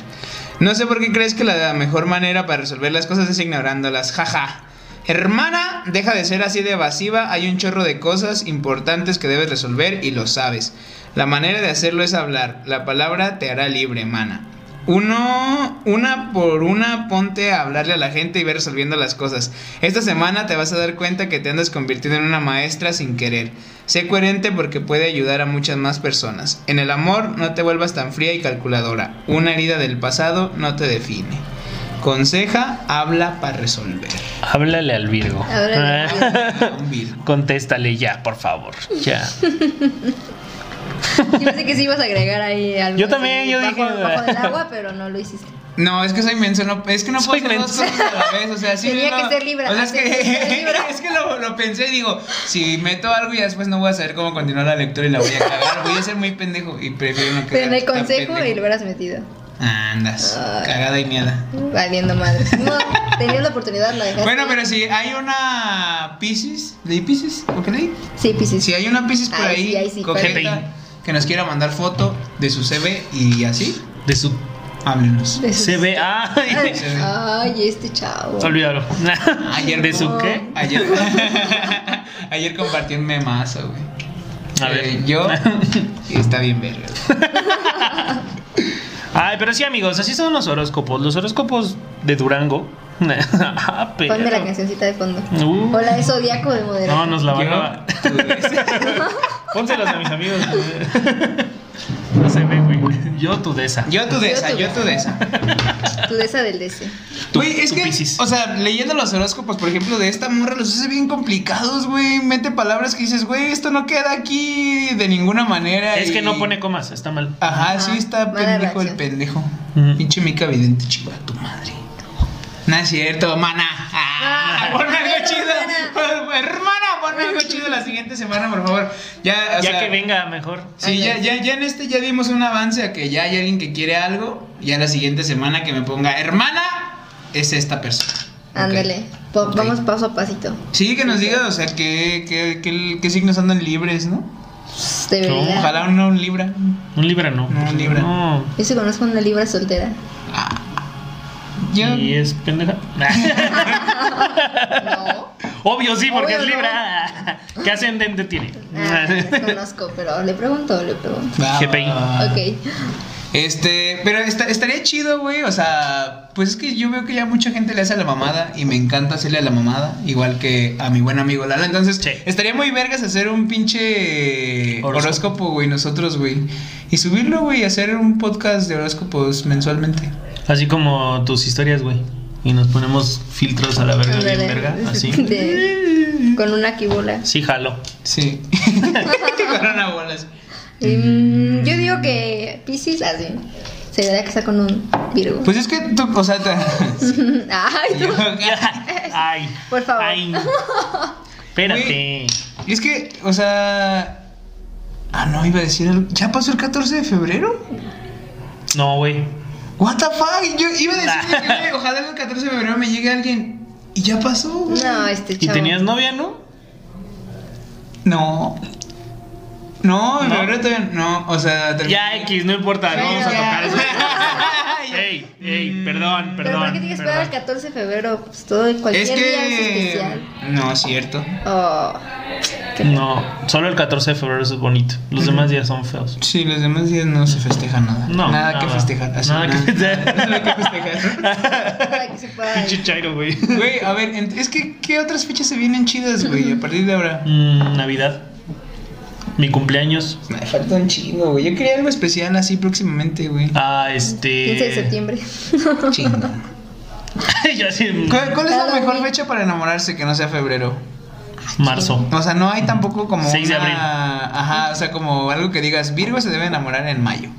[SPEAKER 2] No sé por qué crees que la mejor manera para resolver las cosas es ignorándolas. Jaja. Hermana, deja de ser así de evasiva. Hay un chorro de cosas importantes que debes resolver y lo sabes. La manera de hacerlo es hablar. La palabra te hará libre, mana. Uno, una por una, ponte a hablarle a la gente y ver resolviendo las cosas. Esta semana te vas a dar cuenta que te andas convirtiendo en una maestra sin querer. Sé coherente porque puede ayudar a muchas más personas. En el amor, no te vuelvas tan fría y calculadora. Una herida del pasado no te define. Conseja, habla para resolver.
[SPEAKER 1] Háblale al Virgo.
[SPEAKER 3] Háblale al
[SPEAKER 2] Un Virgo.
[SPEAKER 1] Contéstale ya, por favor. Ya.
[SPEAKER 3] Yo pensé que sí ibas a agregar ahí algo.
[SPEAKER 1] Yo también,
[SPEAKER 3] así
[SPEAKER 1] yo
[SPEAKER 3] bajo,
[SPEAKER 1] dije-
[SPEAKER 3] Bajo del agua, pero no lo hiciste.
[SPEAKER 2] No, es que soy menso, no, es que no puedo
[SPEAKER 1] Soy
[SPEAKER 2] hacer dos
[SPEAKER 1] menso.
[SPEAKER 2] cosas a la vez, o sea, sí.
[SPEAKER 3] Tenía
[SPEAKER 2] no-
[SPEAKER 3] que ser Libra,
[SPEAKER 2] O sea, es
[SPEAKER 3] tenía que
[SPEAKER 2] es que lo, lo pensé y digo, si meto algo y después no voy a saber cómo continuar la lectura y la voy a cagar, voy a ser muy pendejo y prefiero no quedar
[SPEAKER 3] Pero en el consejo y lo hubieras metido.
[SPEAKER 2] Andas,
[SPEAKER 3] Ay.
[SPEAKER 2] cagada y mierda.
[SPEAKER 3] Valiendo madre. No, tenías la oportunidad, la dejaste.
[SPEAKER 2] Bueno, pero si hay una Pisces, ¿leí Pisces? ¿O qué leí?
[SPEAKER 3] Sí, Piscis.
[SPEAKER 2] Si hay una Pisces por
[SPEAKER 3] Ay,
[SPEAKER 2] ahí,
[SPEAKER 3] sí, ahí sí,
[SPEAKER 2] que nos quiera mandar foto de su CV y así,
[SPEAKER 1] De su
[SPEAKER 2] háblenos.
[SPEAKER 3] De
[SPEAKER 1] se ve. Ay.
[SPEAKER 3] Este chavo.
[SPEAKER 1] Olvídalo.
[SPEAKER 2] Ayer
[SPEAKER 1] ¿De su qué?
[SPEAKER 2] Ayer, ayer compartí un memazo, güey.
[SPEAKER 1] A ver.
[SPEAKER 2] Eh, yo. está bien verga.
[SPEAKER 1] Ay, pero sí, amigos, así son los horóscopos. Los horóscopos de Durango. ah, pero.
[SPEAKER 3] Ponme la cancioncita de fondo.
[SPEAKER 1] Uh.
[SPEAKER 3] Hola, es Zodíaco de moderato.
[SPEAKER 1] No, nos la van a. Pónselos a mis amigos. No se ve, güey. Yo tu de esa.
[SPEAKER 2] Yo tú de esa,
[SPEAKER 3] Yo tú
[SPEAKER 2] yo
[SPEAKER 3] de
[SPEAKER 2] tú de esa.
[SPEAKER 3] Tu de esa del DC.
[SPEAKER 1] Tu-
[SPEAKER 2] Güey, es
[SPEAKER 1] tu
[SPEAKER 2] que, o sea, leyendo los horóscopos, por ejemplo, de esta morra, los hace bien complicados, güey. Mete palabras que dices, güey, esto no queda aquí de ninguna manera.
[SPEAKER 1] Es que no pone comas, está mal.
[SPEAKER 2] Ajá, sí está pendejo el pendejo. Pinche mica vidente, chiva tu madre. No es cierto, mana. Ah,
[SPEAKER 3] Ah,
[SPEAKER 2] ponme algo chido.
[SPEAKER 3] hermana.
[SPEAKER 2] Ponme algo chido la siguiente semana, por favor. Ya, o
[SPEAKER 1] ya
[SPEAKER 2] sea,
[SPEAKER 1] que venga mejor.
[SPEAKER 2] Sí, ya, ya, ya en este ya dimos un avance a que ya hay alguien que quiere algo. Ya la siguiente semana que me ponga, hermana, es esta persona.
[SPEAKER 3] Ándale. Vamos paso a pasito.
[SPEAKER 2] Sí, que nos diga, o sea, qué, qué, qué, qué signos andan libres, ¿no?
[SPEAKER 3] Debería.
[SPEAKER 2] Ojalá no un libra.
[SPEAKER 1] Un libra no.
[SPEAKER 2] No, un libra.
[SPEAKER 1] No.
[SPEAKER 3] Yo sí conozco una libra soltera.
[SPEAKER 2] Yo,
[SPEAKER 1] Y es pendeja.
[SPEAKER 3] No.
[SPEAKER 1] Obvio sí, porque
[SPEAKER 3] Obvio
[SPEAKER 1] es
[SPEAKER 3] no.
[SPEAKER 1] libra. ¿Qué ascendente tiene?
[SPEAKER 3] Ah, desconozco, pero le pregunto, le pregunto.
[SPEAKER 1] GPI.
[SPEAKER 2] va.
[SPEAKER 3] Ok.
[SPEAKER 2] Este, pero esta- estaría chido, güey. O sea, pues es que yo veo que ya mucha gente le hace a la mamada y me encanta hacerle a la mamada, igual que a mi buen amigo Lalo. Entonces,
[SPEAKER 1] Sí.
[SPEAKER 2] estaría muy vergas hacer un pinche
[SPEAKER 1] Horóscopo.
[SPEAKER 2] horóscopo, güey, nosotros, güey. Y subirlo, güey, y hacer un podcast de horóscopos mensualmente.
[SPEAKER 1] Así como tus historias, güey. Y nos ponemos filtros a la verga, bien verga. Así.
[SPEAKER 3] De- con una quibola.
[SPEAKER 1] Sí, jalo.
[SPEAKER 2] Sí. Con una bola así.
[SPEAKER 3] Mm, yo digo que Pisces así. Se debería casar con un Virgo.
[SPEAKER 2] Pues es que tú, o sea, te-
[SPEAKER 3] Ay, tú.
[SPEAKER 1] Ay.
[SPEAKER 3] Por favor.
[SPEAKER 1] Ay. Espérate.
[SPEAKER 2] Y es que, o sea. Ah, no, iba a decir algo. ¿Ya pasó el 14 de febrero?
[SPEAKER 1] No, güey.
[SPEAKER 2] What the fuck? Yo iba a decir de que, ojalá el 14 de febrero me llegue alguien. Y ya pasó, güey.
[SPEAKER 3] No, este
[SPEAKER 1] ¿Y
[SPEAKER 3] chavo.
[SPEAKER 1] tenías novia, no?
[SPEAKER 2] No. No, en
[SPEAKER 1] ¿No?
[SPEAKER 2] febrero todavía no. O sea, terminé-
[SPEAKER 1] Ya, X, no importa. No vamos a
[SPEAKER 3] Ya.
[SPEAKER 1] tocar eso. Ey, ey, perdón,
[SPEAKER 3] Pero
[SPEAKER 1] perdón.
[SPEAKER 3] ¿por qué tienes que esperar el
[SPEAKER 1] perdón.
[SPEAKER 3] 14 de febrero? Pues todo, cualquier
[SPEAKER 2] Es
[SPEAKER 3] día es
[SPEAKER 2] que.
[SPEAKER 3] especial.
[SPEAKER 2] No, es cierto.
[SPEAKER 3] Oh,
[SPEAKER 1] No, solo el 14 de febrero es bonito. Los demás días son feos.
[SPEAKER 2] Sí, los demás días no se festeja nada.
[SPEAKER 1] No,
[SPEAKER 2] nada, que festejar. así,
[SPEAKER 1] Nada que festejar.
[SPEAKER 2] Nada que festejar.
[SPEAKER 3] Nada que se pueda.
[SPEAKER 1] Pinche chairo, güey.
[SPEAKER 2] Güey, a ver, es que, ¿qué otras fechas se vienen chidas, güey? A partir de ahora.
[SPEAKER 1] Mm, Navidad. Mi cumpleaños.
[SPEAKER 2] Me falta un chingo, güey. Yo quería algo especial así próximamente, güey.
[SPEAKER 1] Ah, este.
[SPEAKER 3] 15 de septiembre.
[SPEAKER 2] Chingo.
[SPEAKER 1] ya sí.
[SPEAKER 2] ¿Cuál, cuál es la mejor fecha para enamorarse que no sea febrero?
[SPEAKER 1] Marzo.
[SPEAKER 2] O sea, no hay tampoco como
[SPEAKER 1] 6 de
[SPEAKER 2] una...
[SPEAKER 1] abril.
[SPEAKER 2] Ajá, o sea, como algo que digas, Virgo se debe enamorar en mayo.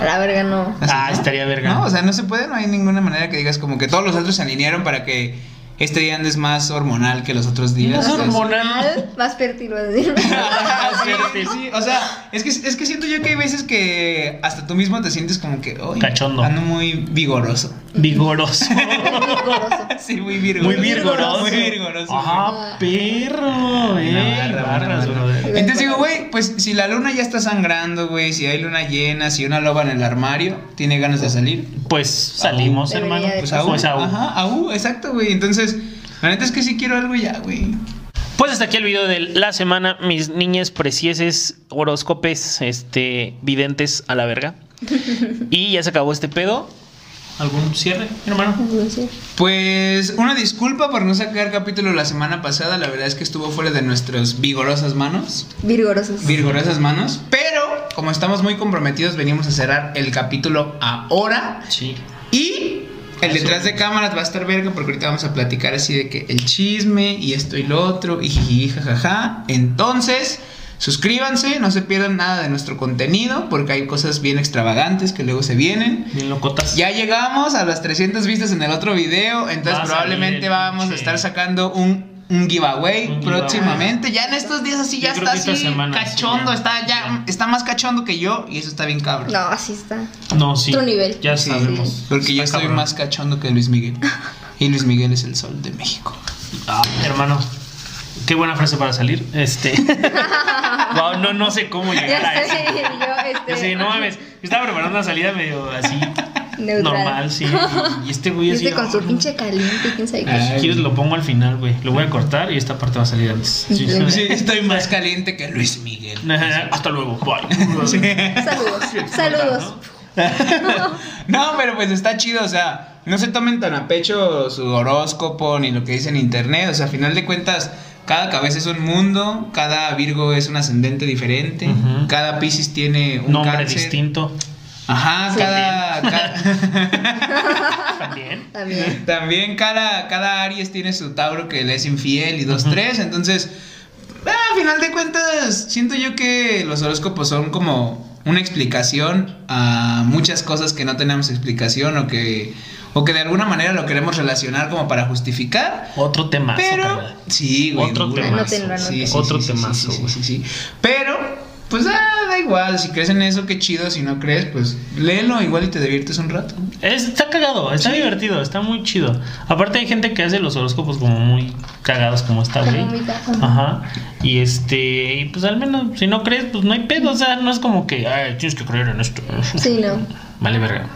[SPEAKER 3] A la verga, no.
[SPEAKER 2] Así,
[SPEAKER 1] Ah,
[SPEAKER 2] ¿no?
[SPEAKER 1] estaría verga.
[SPEAKER 2] No, o sea, no se puede, no hay ninguna manera que digas como que todos los otros se alinearon para que este día andes más hormonal que los otros días.
[SPEAKER 1] Más hormonal.
[SPEAKER 3] Más fértil, voy a decir.
[SPEAKER 2] Sí,
[SPEAKER 1] Fértil.
[SPEAKER 2] sí, o sea, es que, es que siento yo que hay veces que hasta tú mismo te sientes como que, "Ay,
[SPEAKER 1] Cachondo.
[SPEAKER 2] ando muy vigoroso.
[SPEAKER 1] Vigoroso.
[SPEAKER 3] Vigoroso.
[SPEAKER 2] Sí, muy virgo.
[SPEAKER 1] Muy virgoroso.
[SPEAKER 2] Muy virgoroso.
[SPEAKER 1] Ah, perro. Eh, barras, brother.
[SPEAKER 2] Entonces digo, güey, pues si la luna ya está sangrando, güey, si hay luna llena, si una loba en el armario tiene ganas de salir,
[SPEAKER 1] Pues salimos, hermano.
[SPEAKER 2] pues
[SPEAKER 3] pasar.
[SPEAKER 2] aú.
[SPEAKER 1] Pues.
[SPEAKER 2] Ajá, aú, exacto, güey. Entonces, la neta es que sí quiero algo ya, güey.
[SPEAKER 1] Pues hasta aquí el video de la semana, mis niñas precieses, horóscopes, este, videntes a la verga. Y ya se acabó este pedo. ¿Algún cierre, hermano?
[SPEAKER 2] Pues una disculpa por no sacar capítulo la semana pasada, la verdad es que estuvo fuera de nuestras vigorosas manos.
[SPEAKER 3] Vigorosos.
[SPEAKER 2] Vigorosas manos, pero como estamos muy comprometidos, venimos a cerrar el capítulo ahora.
[SPEAKER 1] Sí.
[SPEAKER 2] Y el
[SPEAKER 1] Eso.
[SPEAKER 2] detrás de cámaras va a estar verga porque ahorita vamos a platicar así de que el chisme y esto y lo otro y jiji, jajaja. Entonces, suscríbanse, no se pierdan nada de nuestro contenido porque hay cosas bien extravagantes que luego se vienen.
[SPEAKER 1] Bien locotas.
[SPEAKER 2] Ya llegamos a las 300 vistas en el otro video, entonces probablemente vamos a estar sacando un, un giveaway
[SPEAKER 1] Un giveaway.
[SPEAKER 2] próximamente. Ya en estos días así ya
[SPEAKER 1] Yo
[SPEAKER 2] está así
[SPEAKER 1] semana,
[SPEAKER 2] cachondo,
[SPEAKER 1] sí.
[SPEAKER 2] está ya está más cachondo que yo y eso está bien cabrón.
[SPEAKER 3] No, así está.
[SPEAKER 1] No, sí.
[SPEAKER 3] Otro nivel.
[SPEAKER 1] Ya
[SPEAKER 2] Sí,
[SPEAKER 1] sabemos.
[SPEAKER 2] Porque yo
[SPEAKER 1] Está
[SPEAKER 2] estoy
[SPEAKER 1] cabrón.
[SPEAKER 2] más cachondo que Luis Miguel. Y Luis Miguel es el sol de México.
[SPEAKER 1] Ah, hermano. Qué buena frase para salir. Este. Wow, no, no sé cómo llegar
[SPEAKER 3] Ya
[SPEAKER 1] a eso.
[SPEAKER 3] yo, este.
[SPEAKER 1] Yo sé, no mames. Estaba preparando una salida medio así.
[SPEAKER 3] Neutral.
[SPEAKER 1] Normal, sí. Y este güey así.
[SPEAKER 3] Este con su pinche caliente, quién sabe qué.
[SPEAKER 1] Si quieres lo pongo al final, güey. Lo voy a cortar y esta parte va a salir antes. Sí, sí.
[SPEAKER 2] Sí, estoy más caliente que Luis Miguel.
[SPEAKER 1] Hasta luego. Bye.
[SPEAKER 3] Saludos. Saludos.
[SPEAKER 2] No, pero pues está chido, o sea, no se tomen tan a pecho su horóscopo ni lo que dice en internet, o sea, a final de cuentas, cada cabeza es un mundo, cada Virgo es un ascendente diferente, cada Pisces tiene un
[SPEAKER 1] Nombre
[SPEAKER 2] cáncer.
[SPEAKER 1] distinto.
[SPEAKER 2] Ajá,
[SPEAKER 3] Sí.
[SPEAKER 2] cada, cada-
[SPEAKER 1] También.
[SPEAKER 3] También.
[SPEAKER 2] también cada, cada Aries tiene su Tauro que le es infiel y dos, tres, entonces, ah, a final de cuentas, siento yo que los horóscopos son como una explicación a muchas cosas que no tenemos explicación o que, o que de alguna manera lo queremos relacionar como para justificar.
[SPEAKER 1] Otro tema.
[SPEAKER 2] Pero, sí, güey.
[SPEAKER 1] Otro temazo.
[SPEAKER 3] Anótenlo.
[SPEAKER 1] Otro
[SPEAKER 2] sí,
[SPEAKER 1] temazo,
[SPEAKER 2] sí,
[SPEAKER 1] güey.
[SPEAKER 2] sí, sí, sí. Pero, pues ah, da igual. Si crees en eso, qué chido. Si no crees, pues léelo igual y te diviertes un rato.
[SPEAKER 1] Es- está cagado, está divertido, está muy chido. Aparte hay gente que hace los horóscopos como muy cagados como esta, güey. Ajá. Y este, y pues al menos si no crees, pues no hay pedo, o sea, no es como que, ay, tienes que creer en esto.
[SPEAKER 3] Sí, no.
[SPEAKER 1] Vale, verga.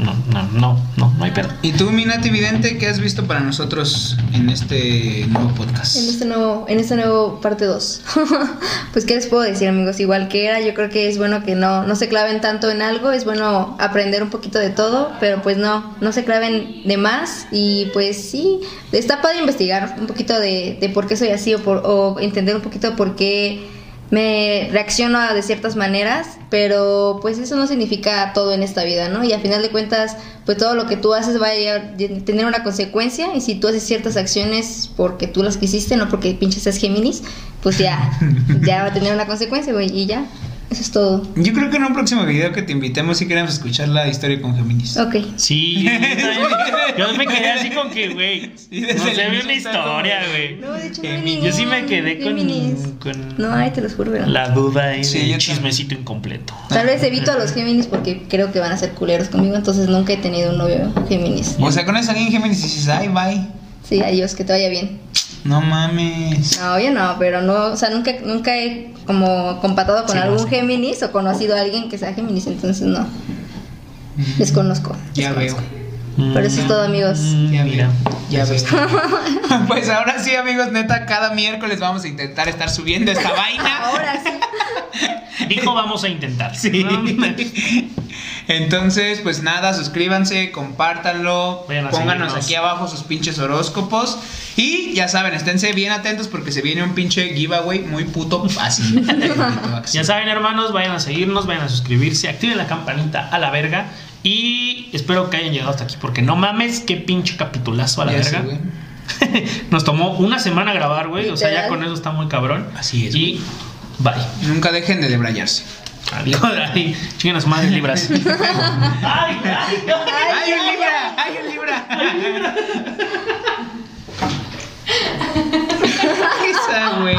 [SPEAKER 1] No, no, no, no, no hay pedo.
[SPEAKER 2] ¿Y tú, Minati Vidente, qué has visto para nosotros en este nuevo podcast?
[SPEAKER 3] En este nuevo, en este nuevo parte 2. pues qué les puedo decir, amigos, igual que era, yo creo que es bueno que no, no se claven tanto en algo, es bueno aprender un poquito de todo, pero pues no, no se claven de más y pues sí, está padre investigar un poquito de, de por qué soy así o, por, o entender un poquito por qué me reacciono de ciertas maneras, pero pues eso no significa todo en esta vida, ¿no? Y a final de cuentas, pues todo lo que tú haces va a tener una consecuencia y si tú haces ciertas acciones porque tú las quisiste, no porque pinches seas Géminis, pues ya, ya va a tener una consecuencia, güey, y ya, eso es todo.
[SPEAKER 2] Yo creo que en un próximo video que te invitemos si queremos escuchar la historia con Géminis.
[SPEAKER 3] Ok.
[SPEAKER 1] Sí, yo, también- yo me quedé así con que, güey,
[SPEAKER 2] Sí,
[SPEAKER 1] no se ve una historia, güey.
[SPEAKER 3] No, de hecho no hay.
[SPEAKER 1] Yo sí me quedé con,
[SPEAKER 3] Géminis.
[SPEAKER 1] con
[SPEAKER 3] No, ay, te los juro, no.
[SPEAKER 1] la duda y
[SPEAKER 2] Sí,
[SPEAKER 1] el
[SPEAKER 2] también.
[SPEAKER 1] chismecito incompleto.
[SPEAKER 3] Tal vez evito a los Géminis porque creo que van a ser culeros conmigo, entonces nunca he tenido un novio Géminis.
[SPEAKER 2] O sea, conoces a alguien Géminis y dices, ay, bye.
[SPEAKER 3] Sí, adiós, que te vaya bien.
[SPEAKER 2] No mames.
[SPEAKER 3] No, yo no, pero no, o sea, nunca, nunca he como compatado con
[SPEAKER 1] Sí,
[SPEAKER 3] algún. Géminis o conocido a alguien que sea Géminis, entonces no. Desconozco.
[SPEAKER 2] Ya veo.
[SPEAKER 3] Pero eso es todo, amigos.
[SPEAKER 1] Mm,
[SPEAKER 2] Ya
[SPEAKER 1] Mira.
[SPEAKER 2] Ya veo. pues ahora sí, amigos, neta, cada miércoles vamos a intentar estar subiendo esta vaina.
[SPEAKER 3] Ahora sí.
[SPEAKER 1] dijo vamos a intentar.
[SPEAKER 2] Sí.
[SPEAKER 1] ¿no?
[SPEAKER 2] Entonces, pues nada, suscríbanse, compártanlo,
[SPEAKER 1] Vayan a
[SPEAKER 2] pónganos aquí abajo sus pinches horóscopos y ya saben, esténse bien atentos porque se viene un pinche giveaway muy puto fácil.
[SPEAKER 1] Ya saben, hermanos, vayan a seguirnos, vayan a suscribirse, activen la campanita a la verga. Y espero que hayan llegado hasta aquí, porque no mames, qué pinche capitulazo a la
[SPEAKER 2] Ya
[SPEAKER 1] verga.
[SPEAKER 2] güey.
[SPEAKER 1] Nos tomó una semana grabar, güey. O sea, ya con eso está muy cabrón.
[SPEAKER 2] Así es,
[SPEAKER 1] Y Bye.
[SPEAKER 2] Nunca dejen de debrayarse.
[SPEAKER 1] Adiós. Ay, chinguen madres libras. ay, ay, ay,
[SPEAKER 2] ay, un libra, ay, un libra. Güey.